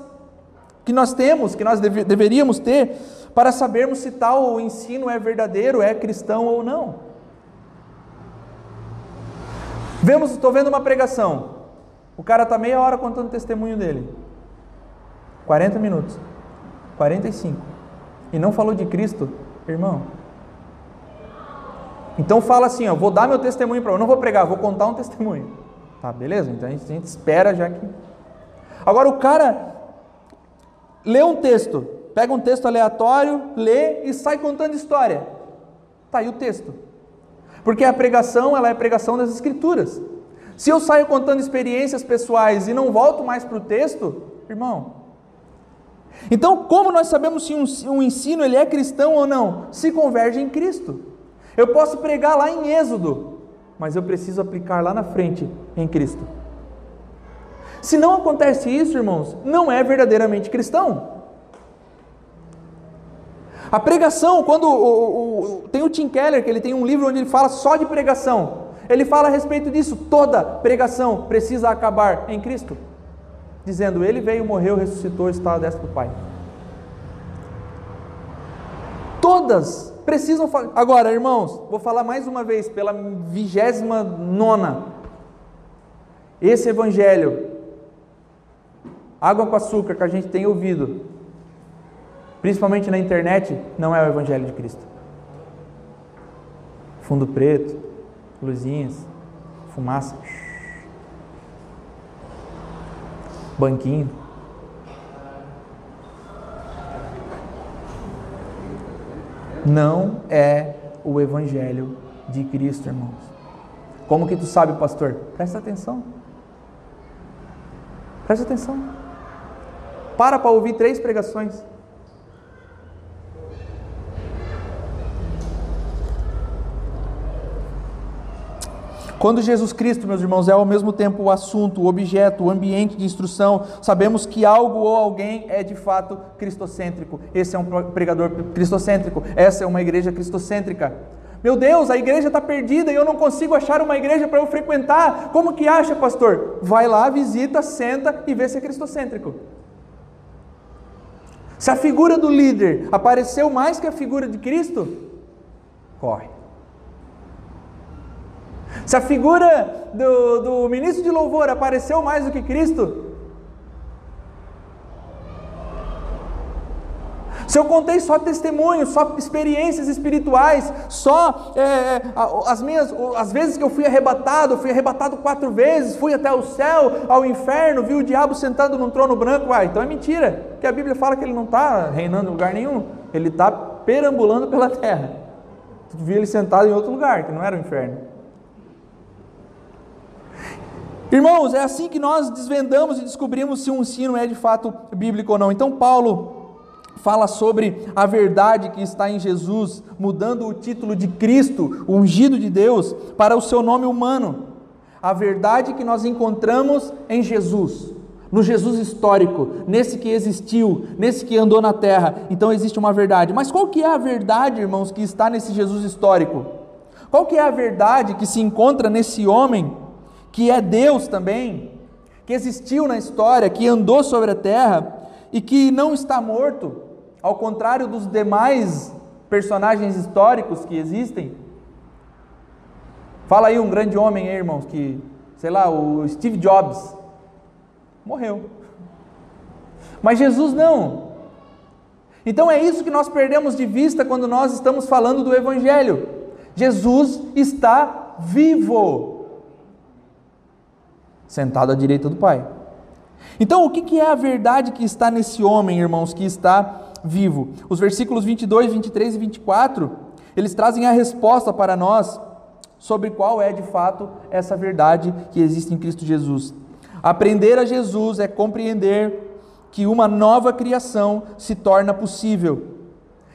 que nós temos, que nós deve, deveríamos ter, para sabermos se tal ensino é verdadeiro, é cristão ou não. Vemos, estou vendo uma pregação. O cara está meia hora contando o testemunho dele. 40 minutos. 45. E não falou de Cristo, irmão. Então fala assim, ó, vou dar meu testemunho para eu não vou pregar, vou contar um testemunho. Tá, beleza? Então a gente, espera já que. Agora o cara lê um texto, pega um texto aleatório, lê e sai contando história. Tá aí o texto. Porque a pregação, ela é pregação das escrituras. Se eu saio contando experiências pessoais e não volto mais para o texto, irmão. Então, como nós sabemos se um, um ensino ele é cristão ou não? Se converge em Cristo. Eu posso pregar lá em Êxodo, mas eu preciso aplicar lá na frente em Cristo. Se não acontece isso, irmãos, não é verdadeiramente cristão. A pregação, quando o, o, o, tem o Tim Keller, que ele tem um livro onde ele fala só de pregação. Ele fala a respeito disso. Toda pregação precisa acabar em Cristo. Dizendo, Ele veio, morreu, ressuscitou, está à destra do Pai. Todas precisam falar. Agora, irmãos, vou falar mais uma vez, pela vigésima nona. Esse evangelho, água com açúcar que a gente tem ouvido, principalmente na internet, não é o Evangelho de Cristo. Fundo preto, luzinhas, fumaça, banquinho. Não é o Evangelho de Cristo, irmãos. Como que tu sabe, pastor? Presta atenção. Presta atenção. Para para ouvir três pregações. Quando Jesus Cristo, meus irmãos, é ao mesmo tempo o assunto, o objeto, o ambiente de instrução, sabemos que algo ou alguém é de fato cristocêntrico. Esse é um pregador cristocêntrico, essa é uma igreja cristocêntrica. Meu Deus, a igreja está perdida e eu não consigo achar uma igreja para eu frequentar. Como que acha, pastor? Vai lá, visita, senta e vê se é cristocêntrico. Se a figura do líder apareceu mais que a figura de Cristo, corre. Se a figura do, do ministro de louvor apareceu mais do que Cristo, Se eu contei só testemunhos, só experiências espirituais, só é, as minhas, as vezes que eu fui arrebatado, fui arrebatado quatro vezes, fui até o céu, ao inferno, vi o diabo sentado num trono branco, ah, então é mentira, porque a Bíblia fala que ele não está reinando em lugar nenhum, ele está perambulando pela terra. Tu viu ele sentado em outro lugar, que não era o inferno. Irmãos, é assim que nós desvendamos e descobrimos se um ensino é de fato bíblico ou não. Então, Paulo fala sobre a verdade que está em Jesus, mudando o título de Cristo, ungido de Deus, para o seu nome humano. A verdade que nós encontramos em Jesus, no Jesus histórico, nesse que existiu, nesse que andou na terra. Então existe uma verdade. Mas qual que é a verdade, irmãos, que está nesse Jesus histórico? Qual que é a verdade que se encontra nesse homem que é Deus também, que existiu na história, que andou sobre a terra e que não está morto, ao contrário dos demais personagens históricos que existem. Fala aí um grande homem, irmãos, que, sei lá, o Steve Jobs morreu. Mas Jesus não. Então é isso que nós perdemos de vista quando nós estamos falando do Evangelho. Jesus está vivo sentado à direita do Pai. Então, o que é a verdade que está nesse homem, irmãos, que está vivo? Os versículos 22, 23 e 24 Eles trazem a resposta para nós sobre qual é de fato essa verdade que existe em Cristo Jesus. Aprender a Jesus é compreender que uma nova criação se torna possível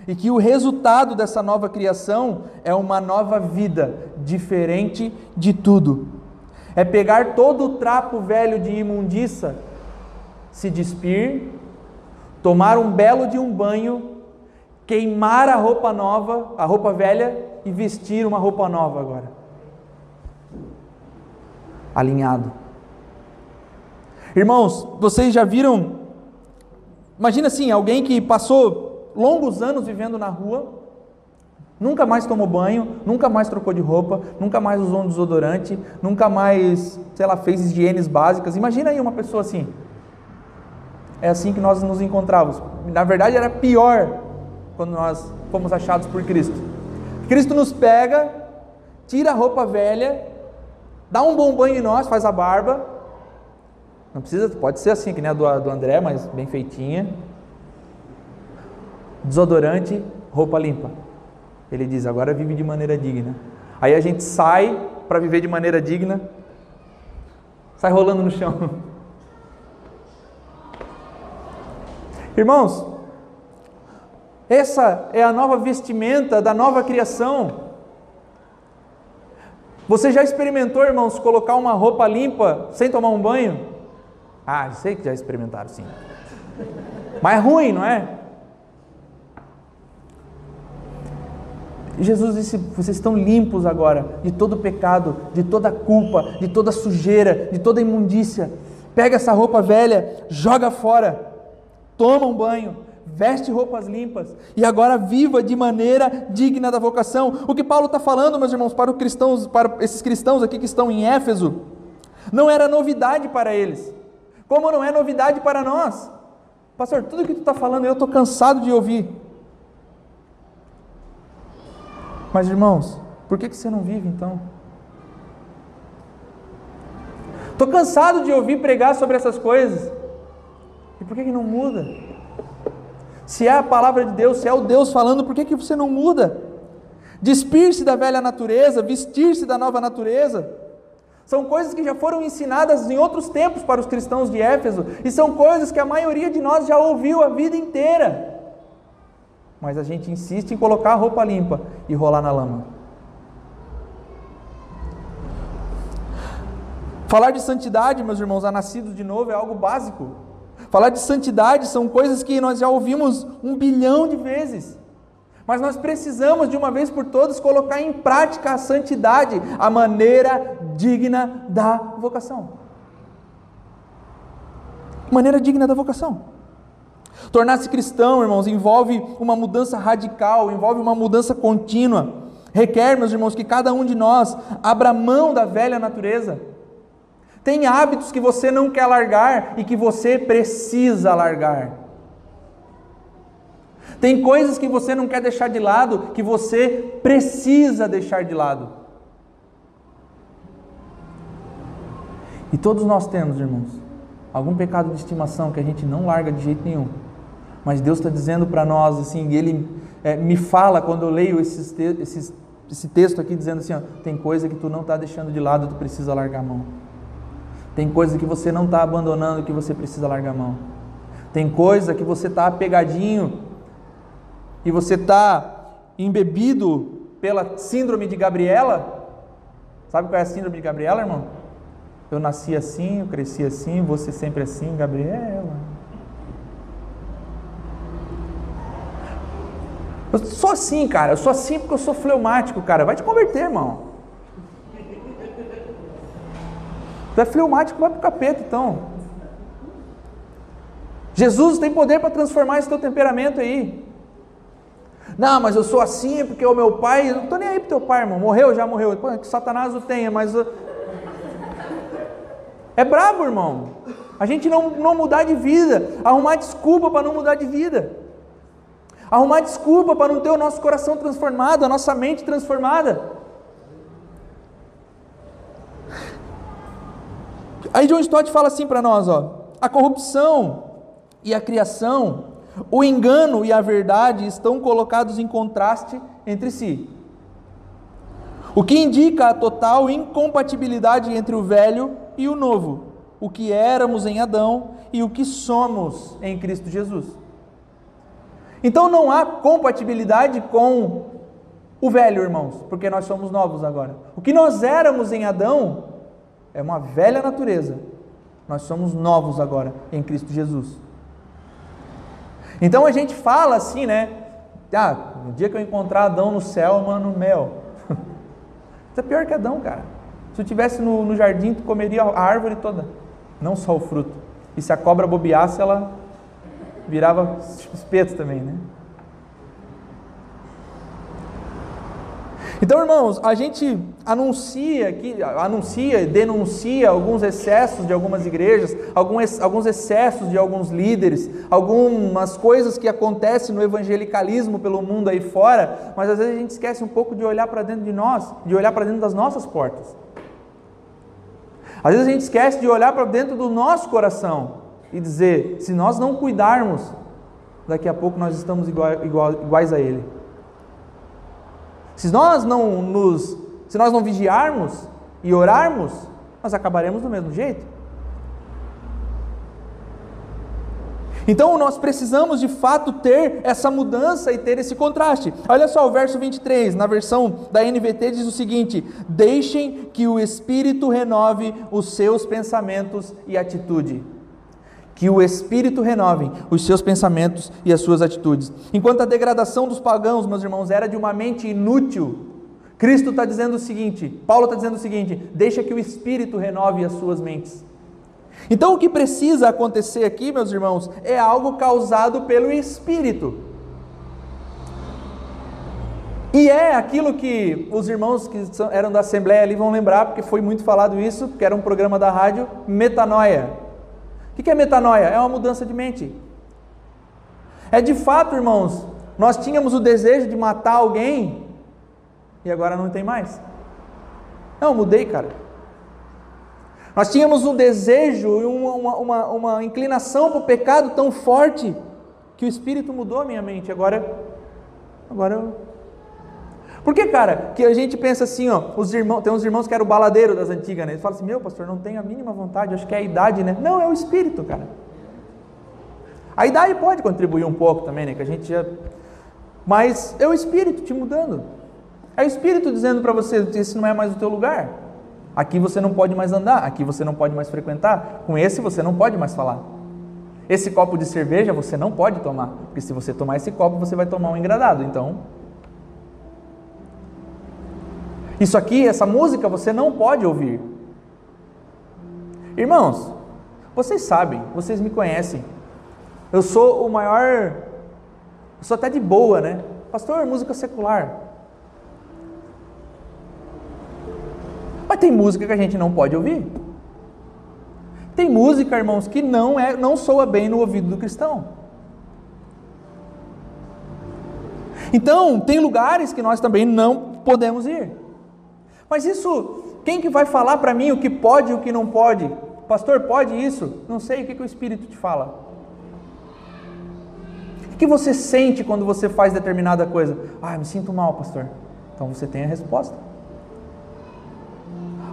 e que o resultado dessa nova criação é uma nova vida, diferente de tudo. É pegar todo o trapo velho de imundiça, se despir, tomar um belo de um banho, queimar a roupa nova, a roupa velha e vestir uma roupa nova agora. Alinhado. Irmãos, vocês já viram? Imagina assim, alguém que passou longos anos vivendo na rua, nunca mais tomou banho, nunca mais trocou de roupa, nunca mais usou um desodorante, nunca mais, sei lá, fez higienes básicas. Imagina aí uma pessoa assim. É assim que nós nos encontrávamos. Na verdade, era pior quando nós fomos achados por Cristo. Cristo nos pega, tira a roupa velha, dá um bom banho em nós, faz a barba. Não precisa, pode ser assim, que nem a do, do André, mas bem feitinha. Desodorante, roupa limpa. Ele diz: agora vive de maneira digna. Aí a gente sai para viver de maneira digna, sai rolando no chão. Irmãos, essa é a nova vestimenta da nova criação. Você já experimentou, irmãos, colocar uma roupa limpa sem tomar um banho? Ah, sei que já experimentaram sim. Mas é ruim, não é? Jesus disse: vocês estão limpos agora de todo pecado, de toda culpa, de toda sujeira, de toda imundícia. Pega essa roupa velha, joga fora, toma um banho, veste roupas limpas e agora viva de maneira digna da vocação. O que Paulo está falando, meus irmãos, para, cristãos, para esses cristãos aqui que estão em Éfeso, não era novidade para eles, como não é novidade para nós. Pastor, tudo que tu está falando eu estou cansado de ouvir. Mas irmãos, por que, que você não vive então? Estou cansado de ouvir pregar sobre essas coisas. E por que, que não muda? Se é a palavra de Deus, se é o Deus falando, por que, que você não muda? Despir-se da velha natureza, vestir-se da nova natureza. São coisas que já foram ensinadas em outros tempos para os cristãos de Éfeso, e são coisas que a maioria de nós já ouviu a vida inteira. Mas a gente insiste em colocar a roupa limpa e rolar na lama. Falar de santidade, meus irmãos, a nascidos de novo é algo básico. Falar de santidade são coisas que nós já ouvimos um bilhão de vezes. Mas nós precisamos, de uma vez por todas, colocar em prática a santidade, a maneira digna da vocação. Maneira digna da vocação. Tornar-se cristão, irmãos, envolve uma mudança radical, envolve uma mudança contínua. Requer, meus irmãos, que cada um de nós abra mão da velha natureza tem hábitos que você não quer largar e que você precisa largar. Tem coisas que você não quer deixar de lado que você precisa deixar de lado. E todos nós temos, irmãos, algum pecado de estimação que a gente não larga de jeito nenhum. Mas Deus está dizendo para nós, assim, Ele é, me fala quando eu leio esses te esses, esse texto aqui, dizendo assim: ó, tem coisa que tu não está deixando de lado, tu precisa largar a mão. Tem coisa que você não está abandonando que você precisa largar a mão. Tem coisa que você está apegadinho e você está embebido pela síndrome de Gabriela. Sabe qual é a síndrome de Gabriela, irmão? Eu nasci assim, eu cresci assim, você sempre assim, Gabriela. Eu sou assim, cara. Eu sou assim porque eu sou fleumático, cara. Vai te converter, irmão. Tu é fleumático, vai para o capeta então. Jesus tem poder para transformar esse teu temperamento aí. Não, mas eu sou assim porque o meu pai. Eu não estou nem aí para teu pai, irmão. Morreu, já morreu. Pô, que Satanás o tenha, mas. É brabo, irmão. A gente não, não mudar de vida. Arrumar desculpa para não mudar de vida. Arrumar desculpa para não ter o nosso coração transformado, a nossa mente transformada. Aí John Stott fala assim para nós, ó, a corrupção e a criação O engano e a verdade estão colocados em contraste entre si. O que indica a total incompatibilidade entre o velho e o novo, o que éramos em Adão e o que somos em Cristo Jesus. Então não há compatibilidade com o velho, irmãos, porque nós somos novos agora. O que nós éramos em Adão é uma velha natureza. Nós somos novos agora em Cristo Jesus. Então a gente fala assim, né? Ah, no dia que eu encontrar Adão no céu, mano, mel. Isso é pior que Adão, cara. Se eu estivesse no, no jardim, tu comeria a árvore toda, não só o fruto. E se a cobra bobeasse, ela virava espeto também, né? Então, irmãos, a gente anuncia que anuncia, denuncia alguns excessos de algumas igrejas, alguns, alguns excessos de alguns líderes, algumas coisas que acontecem no evangelicalismo pelo mundo aí fora, mas às vezes a gente esquece um pouco de olhar para dentro de nós, de olhar para dentro das nossas portas. Às vezes a gente esquece de olhar para dentro do nosso coração e dizer: se nós não cuidarmos, daqui a pouco nós estamos iguais a Ele. Se nós não nos, se nós não vigiarmos e orarmos, nós acabaremos do mesmo jeito. Então nós precisamos de fato ter essa mudança e ter esse contraste. Olha só o verso 23, na versão da NVT diz o seguinte: Deixem que o Espírito renove os seus pensamentos e atitude que o Espírito renove os seus pensamentos e as suas atitudes. Enquanto a degradação dos pagãos, meus irmãos, era de uma mente inútil, Cristo está dizendo o seguinte, Paulo está dizendo o seguinte: deixa que o Espírito renove as suas mentes. Então o que precisa acontecer aqui, meus irmãos, é algo causado pelo Espírito. E é aquilo que os irmãos que eram da Assembleia ali vão lembrar, porque foi muito falado isso, porque era um programa da rádio, metanoia. O que é metanoia? É uma mudança de mente. É de fato, irmãos, nós tínhamos o desejo de matar alguém e agora não tem mais. Não, mudei, cara. Nós tínhamos um desejo e uma, uma, uma, inclinação para o pecado tão forte que o Espírito mudou a minha mente. Agora, agora eu por que, cara, que a gente pensa assim, ó, os irmãos, tem uns irmãos que eram baladeiro das antigas, né? Eles falam assim, meu pastor, não tenho a mínima vontade, acho que é a idade, né? Não, é o espírito, cara. A idade pode contribuir um pouco também, né? Que a gente já. Mas é o espírito te mudando. É o espírito dizendo para você, esse não é mais o teu lugar. Aqui você não pode mais andar, aqui você não pode mais frequentar, com esse você não pode mais falar. Esse copo de cerveja você não pode tomar, porque se você tomar esse copo você vai tomar um engradado. Então, Isso aqui, essa música, você não pode ouvir. Irmãos, vocês sabem, vocês me conhecem. Eu sou o maior. Eu sou até de boa, né? Pastor, música secular. Mas tem música que a gente não pode ouvir. Tem música, irmãos, que não é, não soa bem no ouvido do cristão. Então, tem lugares que nós também não podemos ir. Mas isso, quem que vai falar para mim o que pode e o que não pode? Pastor, pode isso? Não sei, o que, que o Espírito te fala? O que você sente quando você faz determinada coisa? Ah, me sinto mal, pastor. Então você tem a resposta.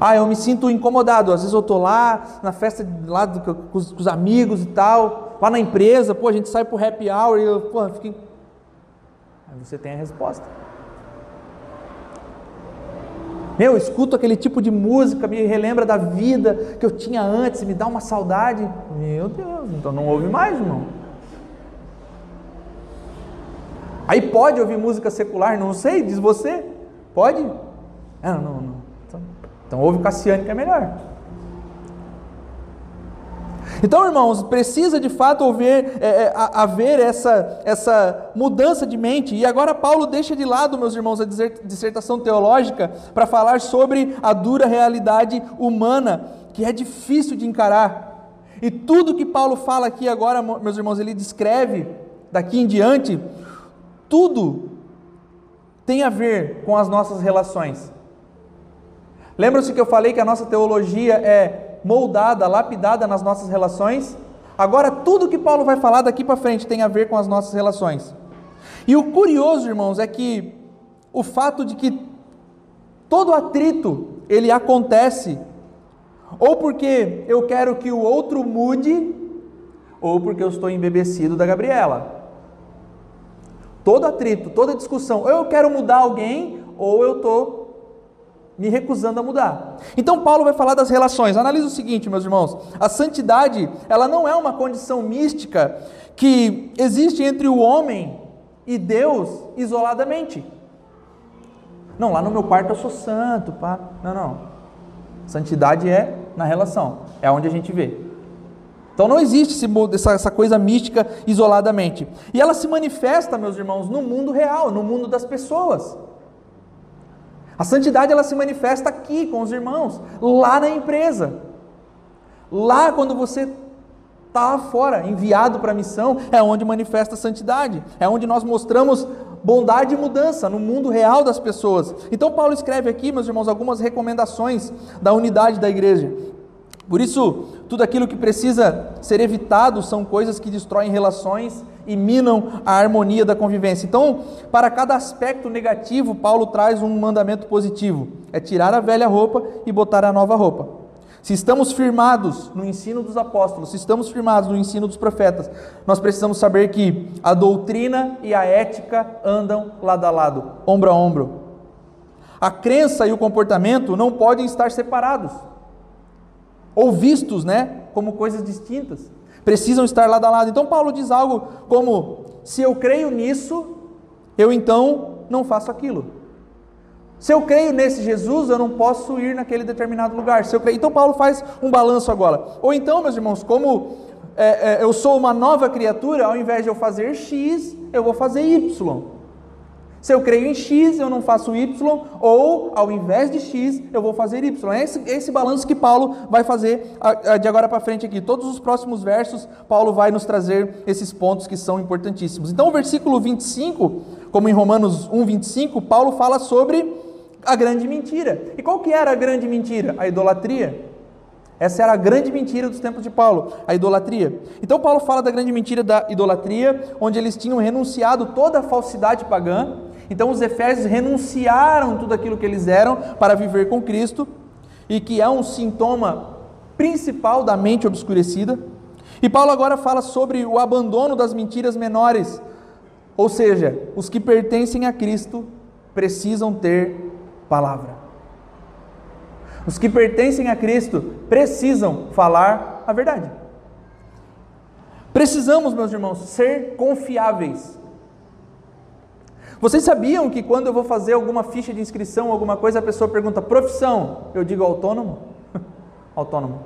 Ah, eu me sinto incomodado. Às vezes eu estou lá na festa lá do, com, os, com, os, amigos e tal, lá na empresa, pô, a gente sai pro happy hour e eu, pô, fiquei. Aí você tem a resposta. Meu, escuto aquele tipo de música, me relembra da vida que eu tinha antes, me dá uma saudade. Meu Deus, então não ouve mais, irmão. Aí pode ouvir música secular? Não sei, diz você. Pode? Ah, não, não. Então, então ouve Cassiane que é melhor. Então, irmãos, precisa de fato haver, é, é, haver essa, essa mudança de mente. E agora Paulo deixa de lado, meus irmãos, a dissertação teológica para falar sobre a dura realidade humana, que é difícil de encarar. E tudo que Paulo fala aqui agora, meus irmãos, ele descreve daqui em diante, tudo tem a ver com as nossas relações. Lembra-se que eu falei que a nossa teologia é moldada, lapidada nas nossas relações, Agora, tudo que Paulo vai falar daqui para frente tem a ver com as nossas relações. E o curioso, irmãos, é que o fato de que todo atrito ele acontece ou porque eu quero que o outro mude, ou porque eu estou embebecido da Gabriela. Todo atrito, toda discussão, ou eu quero mudar alguém, ou eu estou me recusando a mudar. Então Paulo vai falar das relações. Analisa o seguinte, meus irmãos: a santidade, ela não é uma condição mística que existe entre o homem e Deus isoladamente. Não, lá no meu quarto eu sou santo, pá. Não, não. Santidade é na relação, é onde a gente vê. Então não existe essa coisa mística isoladamente. E ela se manifesta, meus irmãos, no mundo real, no mundo das pessoas. A santidade ela se manifesta aqui com os irmãos, lá na empresa. Lá quando você está fora, enviado para a missão, é onde manifesta a santidade, é onde nós mostramos bondade e mudança no mundo real das pessoas. Então Paulo escreve aqui, meus irmãos, algumas recomendações da unidade da igreja. Por isso, tudo aquilo que precisa ser evitado são coisas que destroem relações e minam a harmonia da convivência. Então, para cada aspecto negativo, Paulo traz um mandamento positivo: é tirar a velha roupa e botar a nova roupa. Se estamos firmados no ensino dos apóstolos, se estamos firmados no ensino dos profetas, nós precisamos saber que a doutrina e a ética andam lado a lado, ombro a ombro. A crença e o comportamento não podem estar separados ou vistos, né, como coisas distintas. Precisam estar lado a lado. Então Paulo diz algo como: se eu creio nisso, eu então não faço aquilo. Se eu creio nesse Jesus, eu não posso ir naquele determinado lugar. Se eu creio, então Paulo faz um balanço agora. Ou então, meus irmãos, como é, é, eu sou uma nova criatura, ao invés de eu fazer X, eu vou fazer Y. Se eu creio em X, eu não faço Y, ou ao invés de X, eu vou fazer Y. É esse, esse balanço que Paulo vai fazer de agora para frente aqui. Todos os próximos versos, Paulo vai nos trazer esses pontos que são importantíssimos. Então, o versículo 25, como em Romanos 1, 25, Paulo fala sobre a grande mentira. E qual que era a grande mentira? A idolatria. Essa era a grande mentira dos tempos de Paulo, a idolatria. Então Paulo fala da grande mentira da idolatria, onde eles tinham renunciado toda a falsidade pagã, então os efésios renunciaram tudo aquilo que eles eram para viver com Cristo, e que é um sintoma principal da mente obscurecida. E Paulo agora fala sobre o abandono das mentiras menores, ou seja, os que pertencem a Cristo precisam ter palavra. Os que pertencem a Cristo precisam falar a verdade. Precisamos, meus irmãos, ser confiáveis vocês sabiam que quando eu vou fazer alguma ficha de inscrição, alguma coisa, a pessoa pergunta profissão? Eu digo autônomo? autônomo.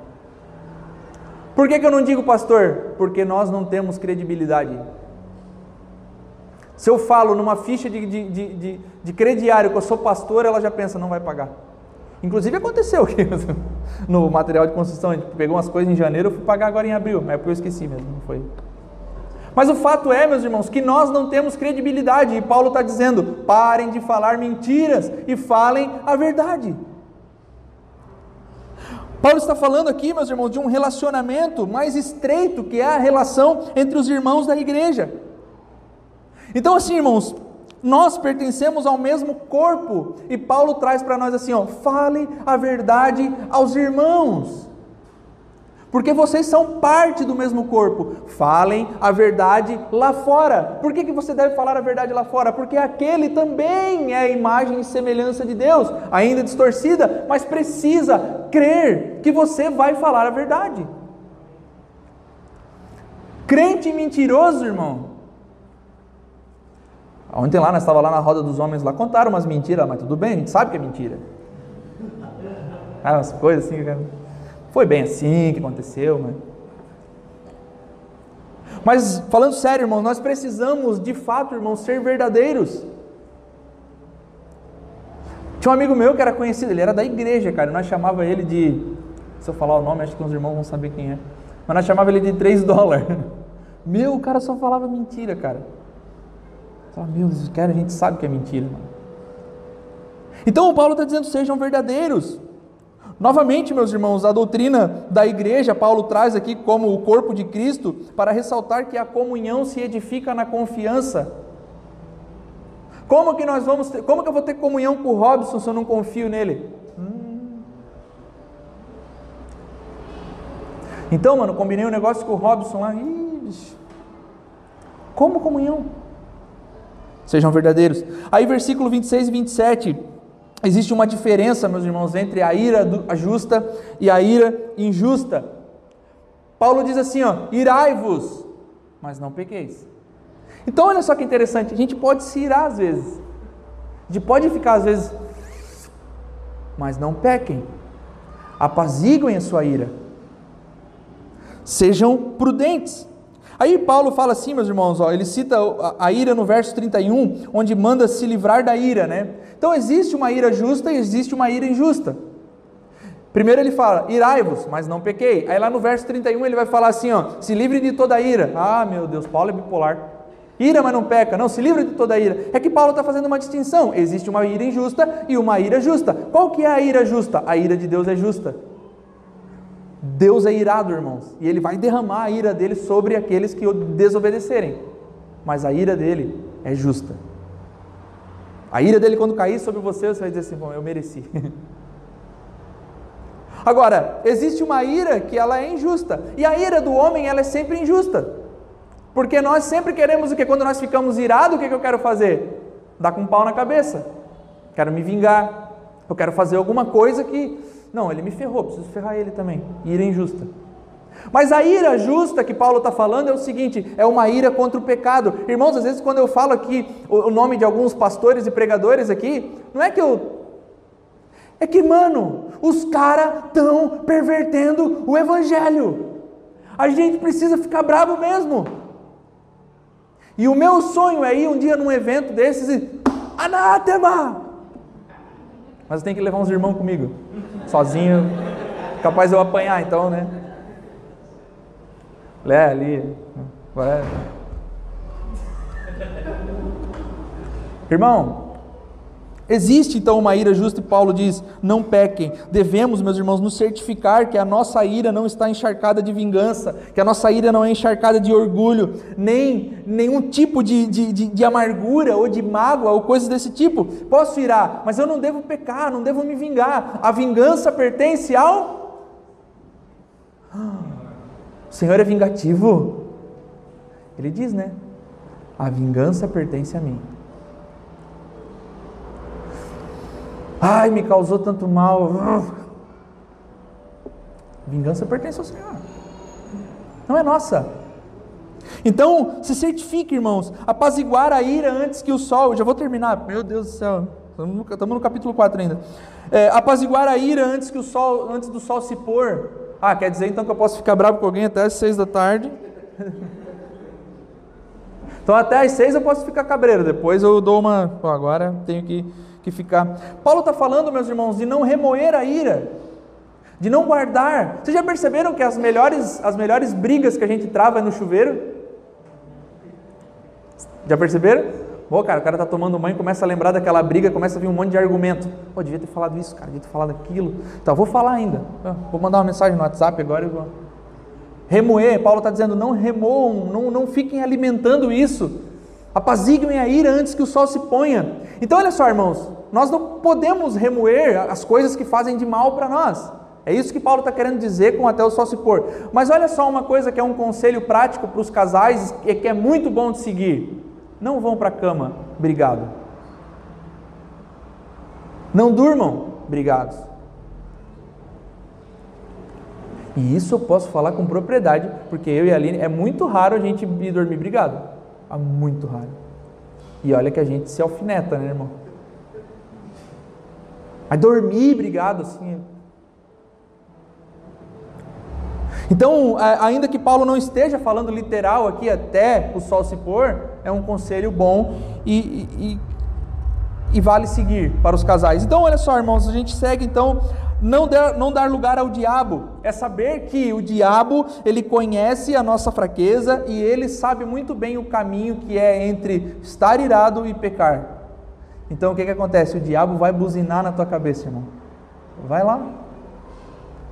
Por que, que eu não digo pastor? Porque nós não temos credibilidade. Se eu falo numa ficha de, de, de, de, de crediário que eu sou pastor, ela já pensa, não vai pagar. Inclusive aconteceu aqui no material de construção, a gente pegou umas coisas em janeiro, eu fui pagar agora em abril, mas é porque eu esqueci mesmo, não foi. Mas o fato é, meus irmãos, que nós não temos credibilidade, e Paulo está dizendo: parem de falar mentiras e falem a verdade. Paulo está falando aqui, meus irmãos, de um relacionamento mais estreito, que é a relação entre os irmãos da igreja. Então, assim, irmãos, nós pertencemos ao mesmo corpo, e Paulo traz para nós assim: ó, fale a verdade aos irmãos porque vocês são parte do mesmo corpo. Falem a verdade lá fora. Por que, que você deve falar a verdade lá fora? Porque aquele também é a imagem e semelhança de Deus, ainda distorcida, mas precisa crer que você vai falar a verdade. Crente mentiroso, irmão. Ontem lá, nós estávamos lá na roda dos homens lá, contaram umas mentiras, mas tudo bem, a gente sabe que é mentira. Ah, umas coisas assim, cara. Foi bem assim que aconteceu, mas. Mas falando sério, irmão, nós precisamos de fato, irmão, ser verdadeiros. Tinha um amigo meu que era conhecido, ele era da igreja, cara. Nós chamava ele de. Se eu falar o nome, acho que os irmãos vão saber quem é. Mas nós chamava ele de 3 dólares. Meu, o cara só falava mentira, cara. Só, meu Deus, cara, a gente sabe que é mentira, mano. Então o Paulo está dizendo: sejam verdadeiros. Novamente, meus irmãos, a doutrina da igreja, Paulo traz aqui como o corpo de Cristo, para ressaltar que a comunhão se edifica na confiança. Como que nós vamos ter, como que eu vou ter comunhão com o Robson se eu não confio nele? Hum. Então, mano, combinei um negócio com o Robson lá. Ih, como comunhão? Sejam verdadeiros. Aí, versículo 26 e 27. Existe uma diferença, meus irmãos, entre a ira justa e a ira injusta. Paulo diz assim: ó, irai-vos, mas não pequeis. Então, olha só que interessante, a gente pode se irar às vezes, a gente pode ficar às vezes, mas não pequem, apaziguem a sua ira, sejam prudentes. Aí Paulo fala assim, meus irmãos, ó, ele cita a ira no verso 31, onde manda se livrar da ira, né? Então existe uma ira justa e existe uma ira injusta. Primeiro ele fala, irai-vos, mas não pequei. Aí lá no verso 31 ele vai falar assim, ó, se livre de toda ira. Ah, meu Deus, Paulo é bipolar. Ira, mas não peca. Não, se livra de toda ira. É que Paulo está fazendo uma distinção. Existe uma ira injusta e uma ira justa. Qual que é a ira justa? A ira de Deus é justa. Deus é irado, irmãos. E ele vai derramar a ira dele sobre aqueles que o desobedecerem. Mas a ira dele é justa. A ira dele, quando cair sobre você, você vai dizer assim: Bom, eu mereci. Agora, existe uma ira que ela é injusta. E a ira do homem, ela é sempre injusta. Porque nós sempre queremos o que? Quando nós ficamos irados, o que, que eu quero fazer? Dar com um pau na cabeça. Quero me vingar. Eu quero fazer alguma coisa que. Não, ele me ferrou, preciso ferrar ele também. Ira injusta. Mas a ira justa que Paulo está falando é o seguinte: é uma ira contra o pecado. Irmãos, às vezes quando eu falo aqui o nome de alguns pastores e pregadores aqui, não é que eu. É que, mano, os caras estão pervertendo o evangelho. A gente precisa ficar bravo mesmo. E o meu sonho é ir um dia num evento desses e. Anátema! Mas tem que levar uns irmãos comigo. Sozinho, capaz eu apanhar, então, né? Lé ali. Vai. Irmão, Existe então uma ira justa e Paulo diz: não pequem. Devemos, meus irmãos, nos certificar que a nossa ira não está encharcada de vingança, que a nossa ira não é encharcada de orgulho, nem nenhum tipo de, de, de, de amargura ou de mágoa ou coisas desse tipo. Posso irar, mas eu não devo pecar, não devo me vingar. A vingança pertence ao. O Senhor é vingativo. Ele diz, né? A vingança pertence a mim. Ai, me causou tanto mal. Vingança pertence ao Senhor. Não é nossa. Então, se certifique, irmãos, apaziguar a ira antes que o sol. Eu já vou terminar. Meu Deus do céu. Estamos no capítulo 4 ainda. É, apaziguar a ira antes que o sol, antes do sol se pôr. Ah, quer dizer então que eu posso ficar bravo com alguém até as seis da tarde? então até as seis eu posso ficar cabreiro. Depois eu dou uma. Bom, agora tenho que que ficar. Paulo está falando, meus irmãos, de não remoer a ira, de não guardar. Vocês já perceberam que as melhores, as melhores brigas que a gente trava é no chuveiro? Já perceberam? Pô, cara, o cara tá tomando banho, começa a lembrar daquela briga, começa a vir um monte de argumento. Pô, devia ter falado isso, cara, devia ter falado aquilo. Então, vou falar ainda. Vou mandar uma mensagem no WhatsApp agora e vou. Remoer, Paulo está dizendo, não remoam, não, não fiquem alimentando isso. Apaziguem a ira antes que o sol se ponha. Então, olha só, irmãos, nós não podemos remoer as coisas que fazem de mal para nós. É isso que Paulo está querendo dizer com até o sol se pôr. Mas olha só uma coisa que é um conselho prático para os casais e que é muito bom de seguir: não vão para a cama brigados. Não durmam brigados. E isso eu posso falar com propriedade, porque eu e a Aline é muito raro a gente ir dormir brigado. É muito raro. E olha que a gente se alfineta, né, irmão? Mas dormir brigado assim. Então, ainda que Paulo não esteja falando literal aqui até o sol se pôr, é um conselho bom e, e, e vale seguir para os casais. Então, olha só, irmãos, a gente segue então não dar, não dar lugar ao diabo é saber que o diabo ele conhece a nossa fraqueza e ele sabe muito bem o caminho que é entre estar irado e pecar. Então o que, que acontece? O diabo vai buzinar na tua cabeça, irmão. Vai lá.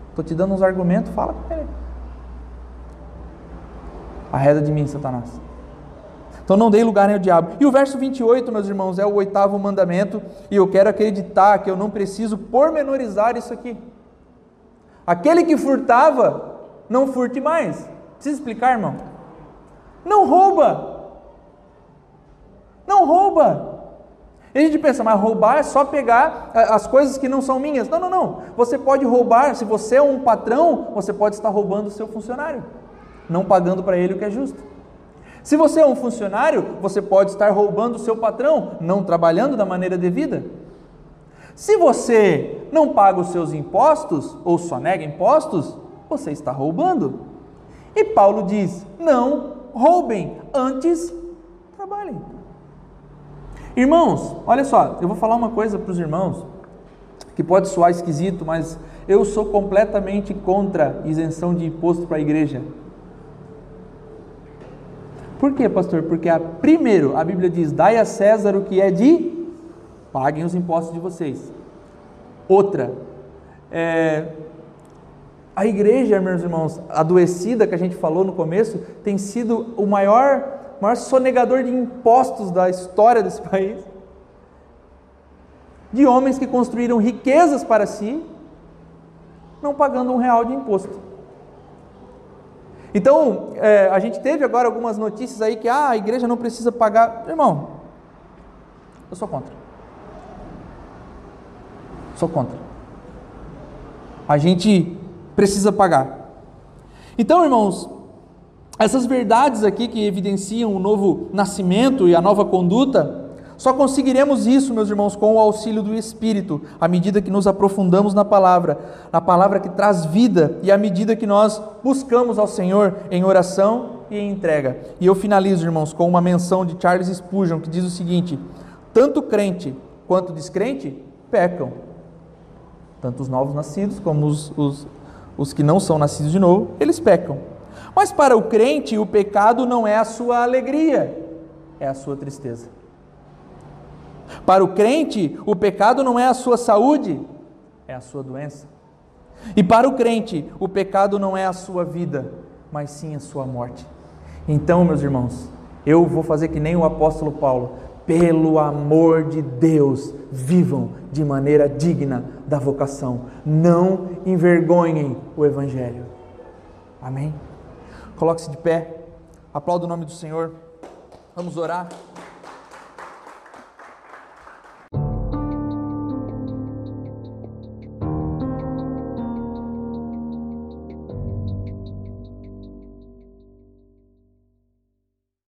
Estou te dando uns argumentos, fala com ele. Arreda de mim, Satanás. Então não dei lugar ao diabo. E o verso 28, meus irmãos, é o oitavo mandamento, e eu quero acreditar que eu não preciso pormenorizar isso aqui. Aquele que furtava, não furte mais. Precisa explicar, irmão? Não rouba. Não rouba. E a gente pensa, mas roubar é só pegar é, as coisas que não são minhas. Não, não, não. Você pode roubar, se você é um patrão, você pode estar roubando o seu funcionário, não pagando para ele o que é justo. Se você é um funcionário, você pode estar roubando o seu patrão, não trabalhando da maneira devida. Se você não paga os seus impostos, ou só nega impostos, você está roubando. E Paulo diz: não roubem, antes trabalhem. Irmãos, olha só, eu vou falar uma coisa para os irmãos que pode soar esquisito, mas eu sou completamente contra isenção de imposto para a igreja. Por quê, pastor? Porque a, primeiro a Bíblia diz: dai a César o que é de, paguem os impostos de vocês. Outra, é, a igreja, meus irmãos, adoecida que a gente falou no começo, tem sido o maior, maior sonegador de impostos da história desse país. De homens que construíram riquezas para si, não pagando um real de imposto. Então, é, a gente teve agora algumas notícias aí que ah, a igreja não precisa pagar. Irmão, eu sou contra. Sou contra. A gente precisa pagar. Então, irmãos, essas verdades aqui que evidenciam o novo nascimento e a nova conduta, só conseguiremos isso, meus irmãos, com o auxílio do Espírito, à medida que nos aprofundamos na palavra, na palavra que traz vida e à medida que nós buscamos ao Senhor em oração e em entrega. E eu finalizo, irmãos, com uma menção de Charles Spurgeon que diz o seguinte: tanto crente quanto descrente pecam, tanto os novos nascidos como os, os, os que não são nascidos de novo, eles pecam. Mas para o crente, o pecado não é a sua alegria, é a sua tristeza. Para o crente, o pecado não é a sua saúde, é a sua doença. E para o crente, o pecado não é a sua vida, mas sim a sua morte. Então, meus irmãos, eu vou fazer que nem o apóstolo Paulo. Pelo amor de Deus, vivam de maneira digna da vocação. Não envergonhem o Evangelho. Amém? Coloque-se de pé, aplauda o nome do Senhor. Vamos orar.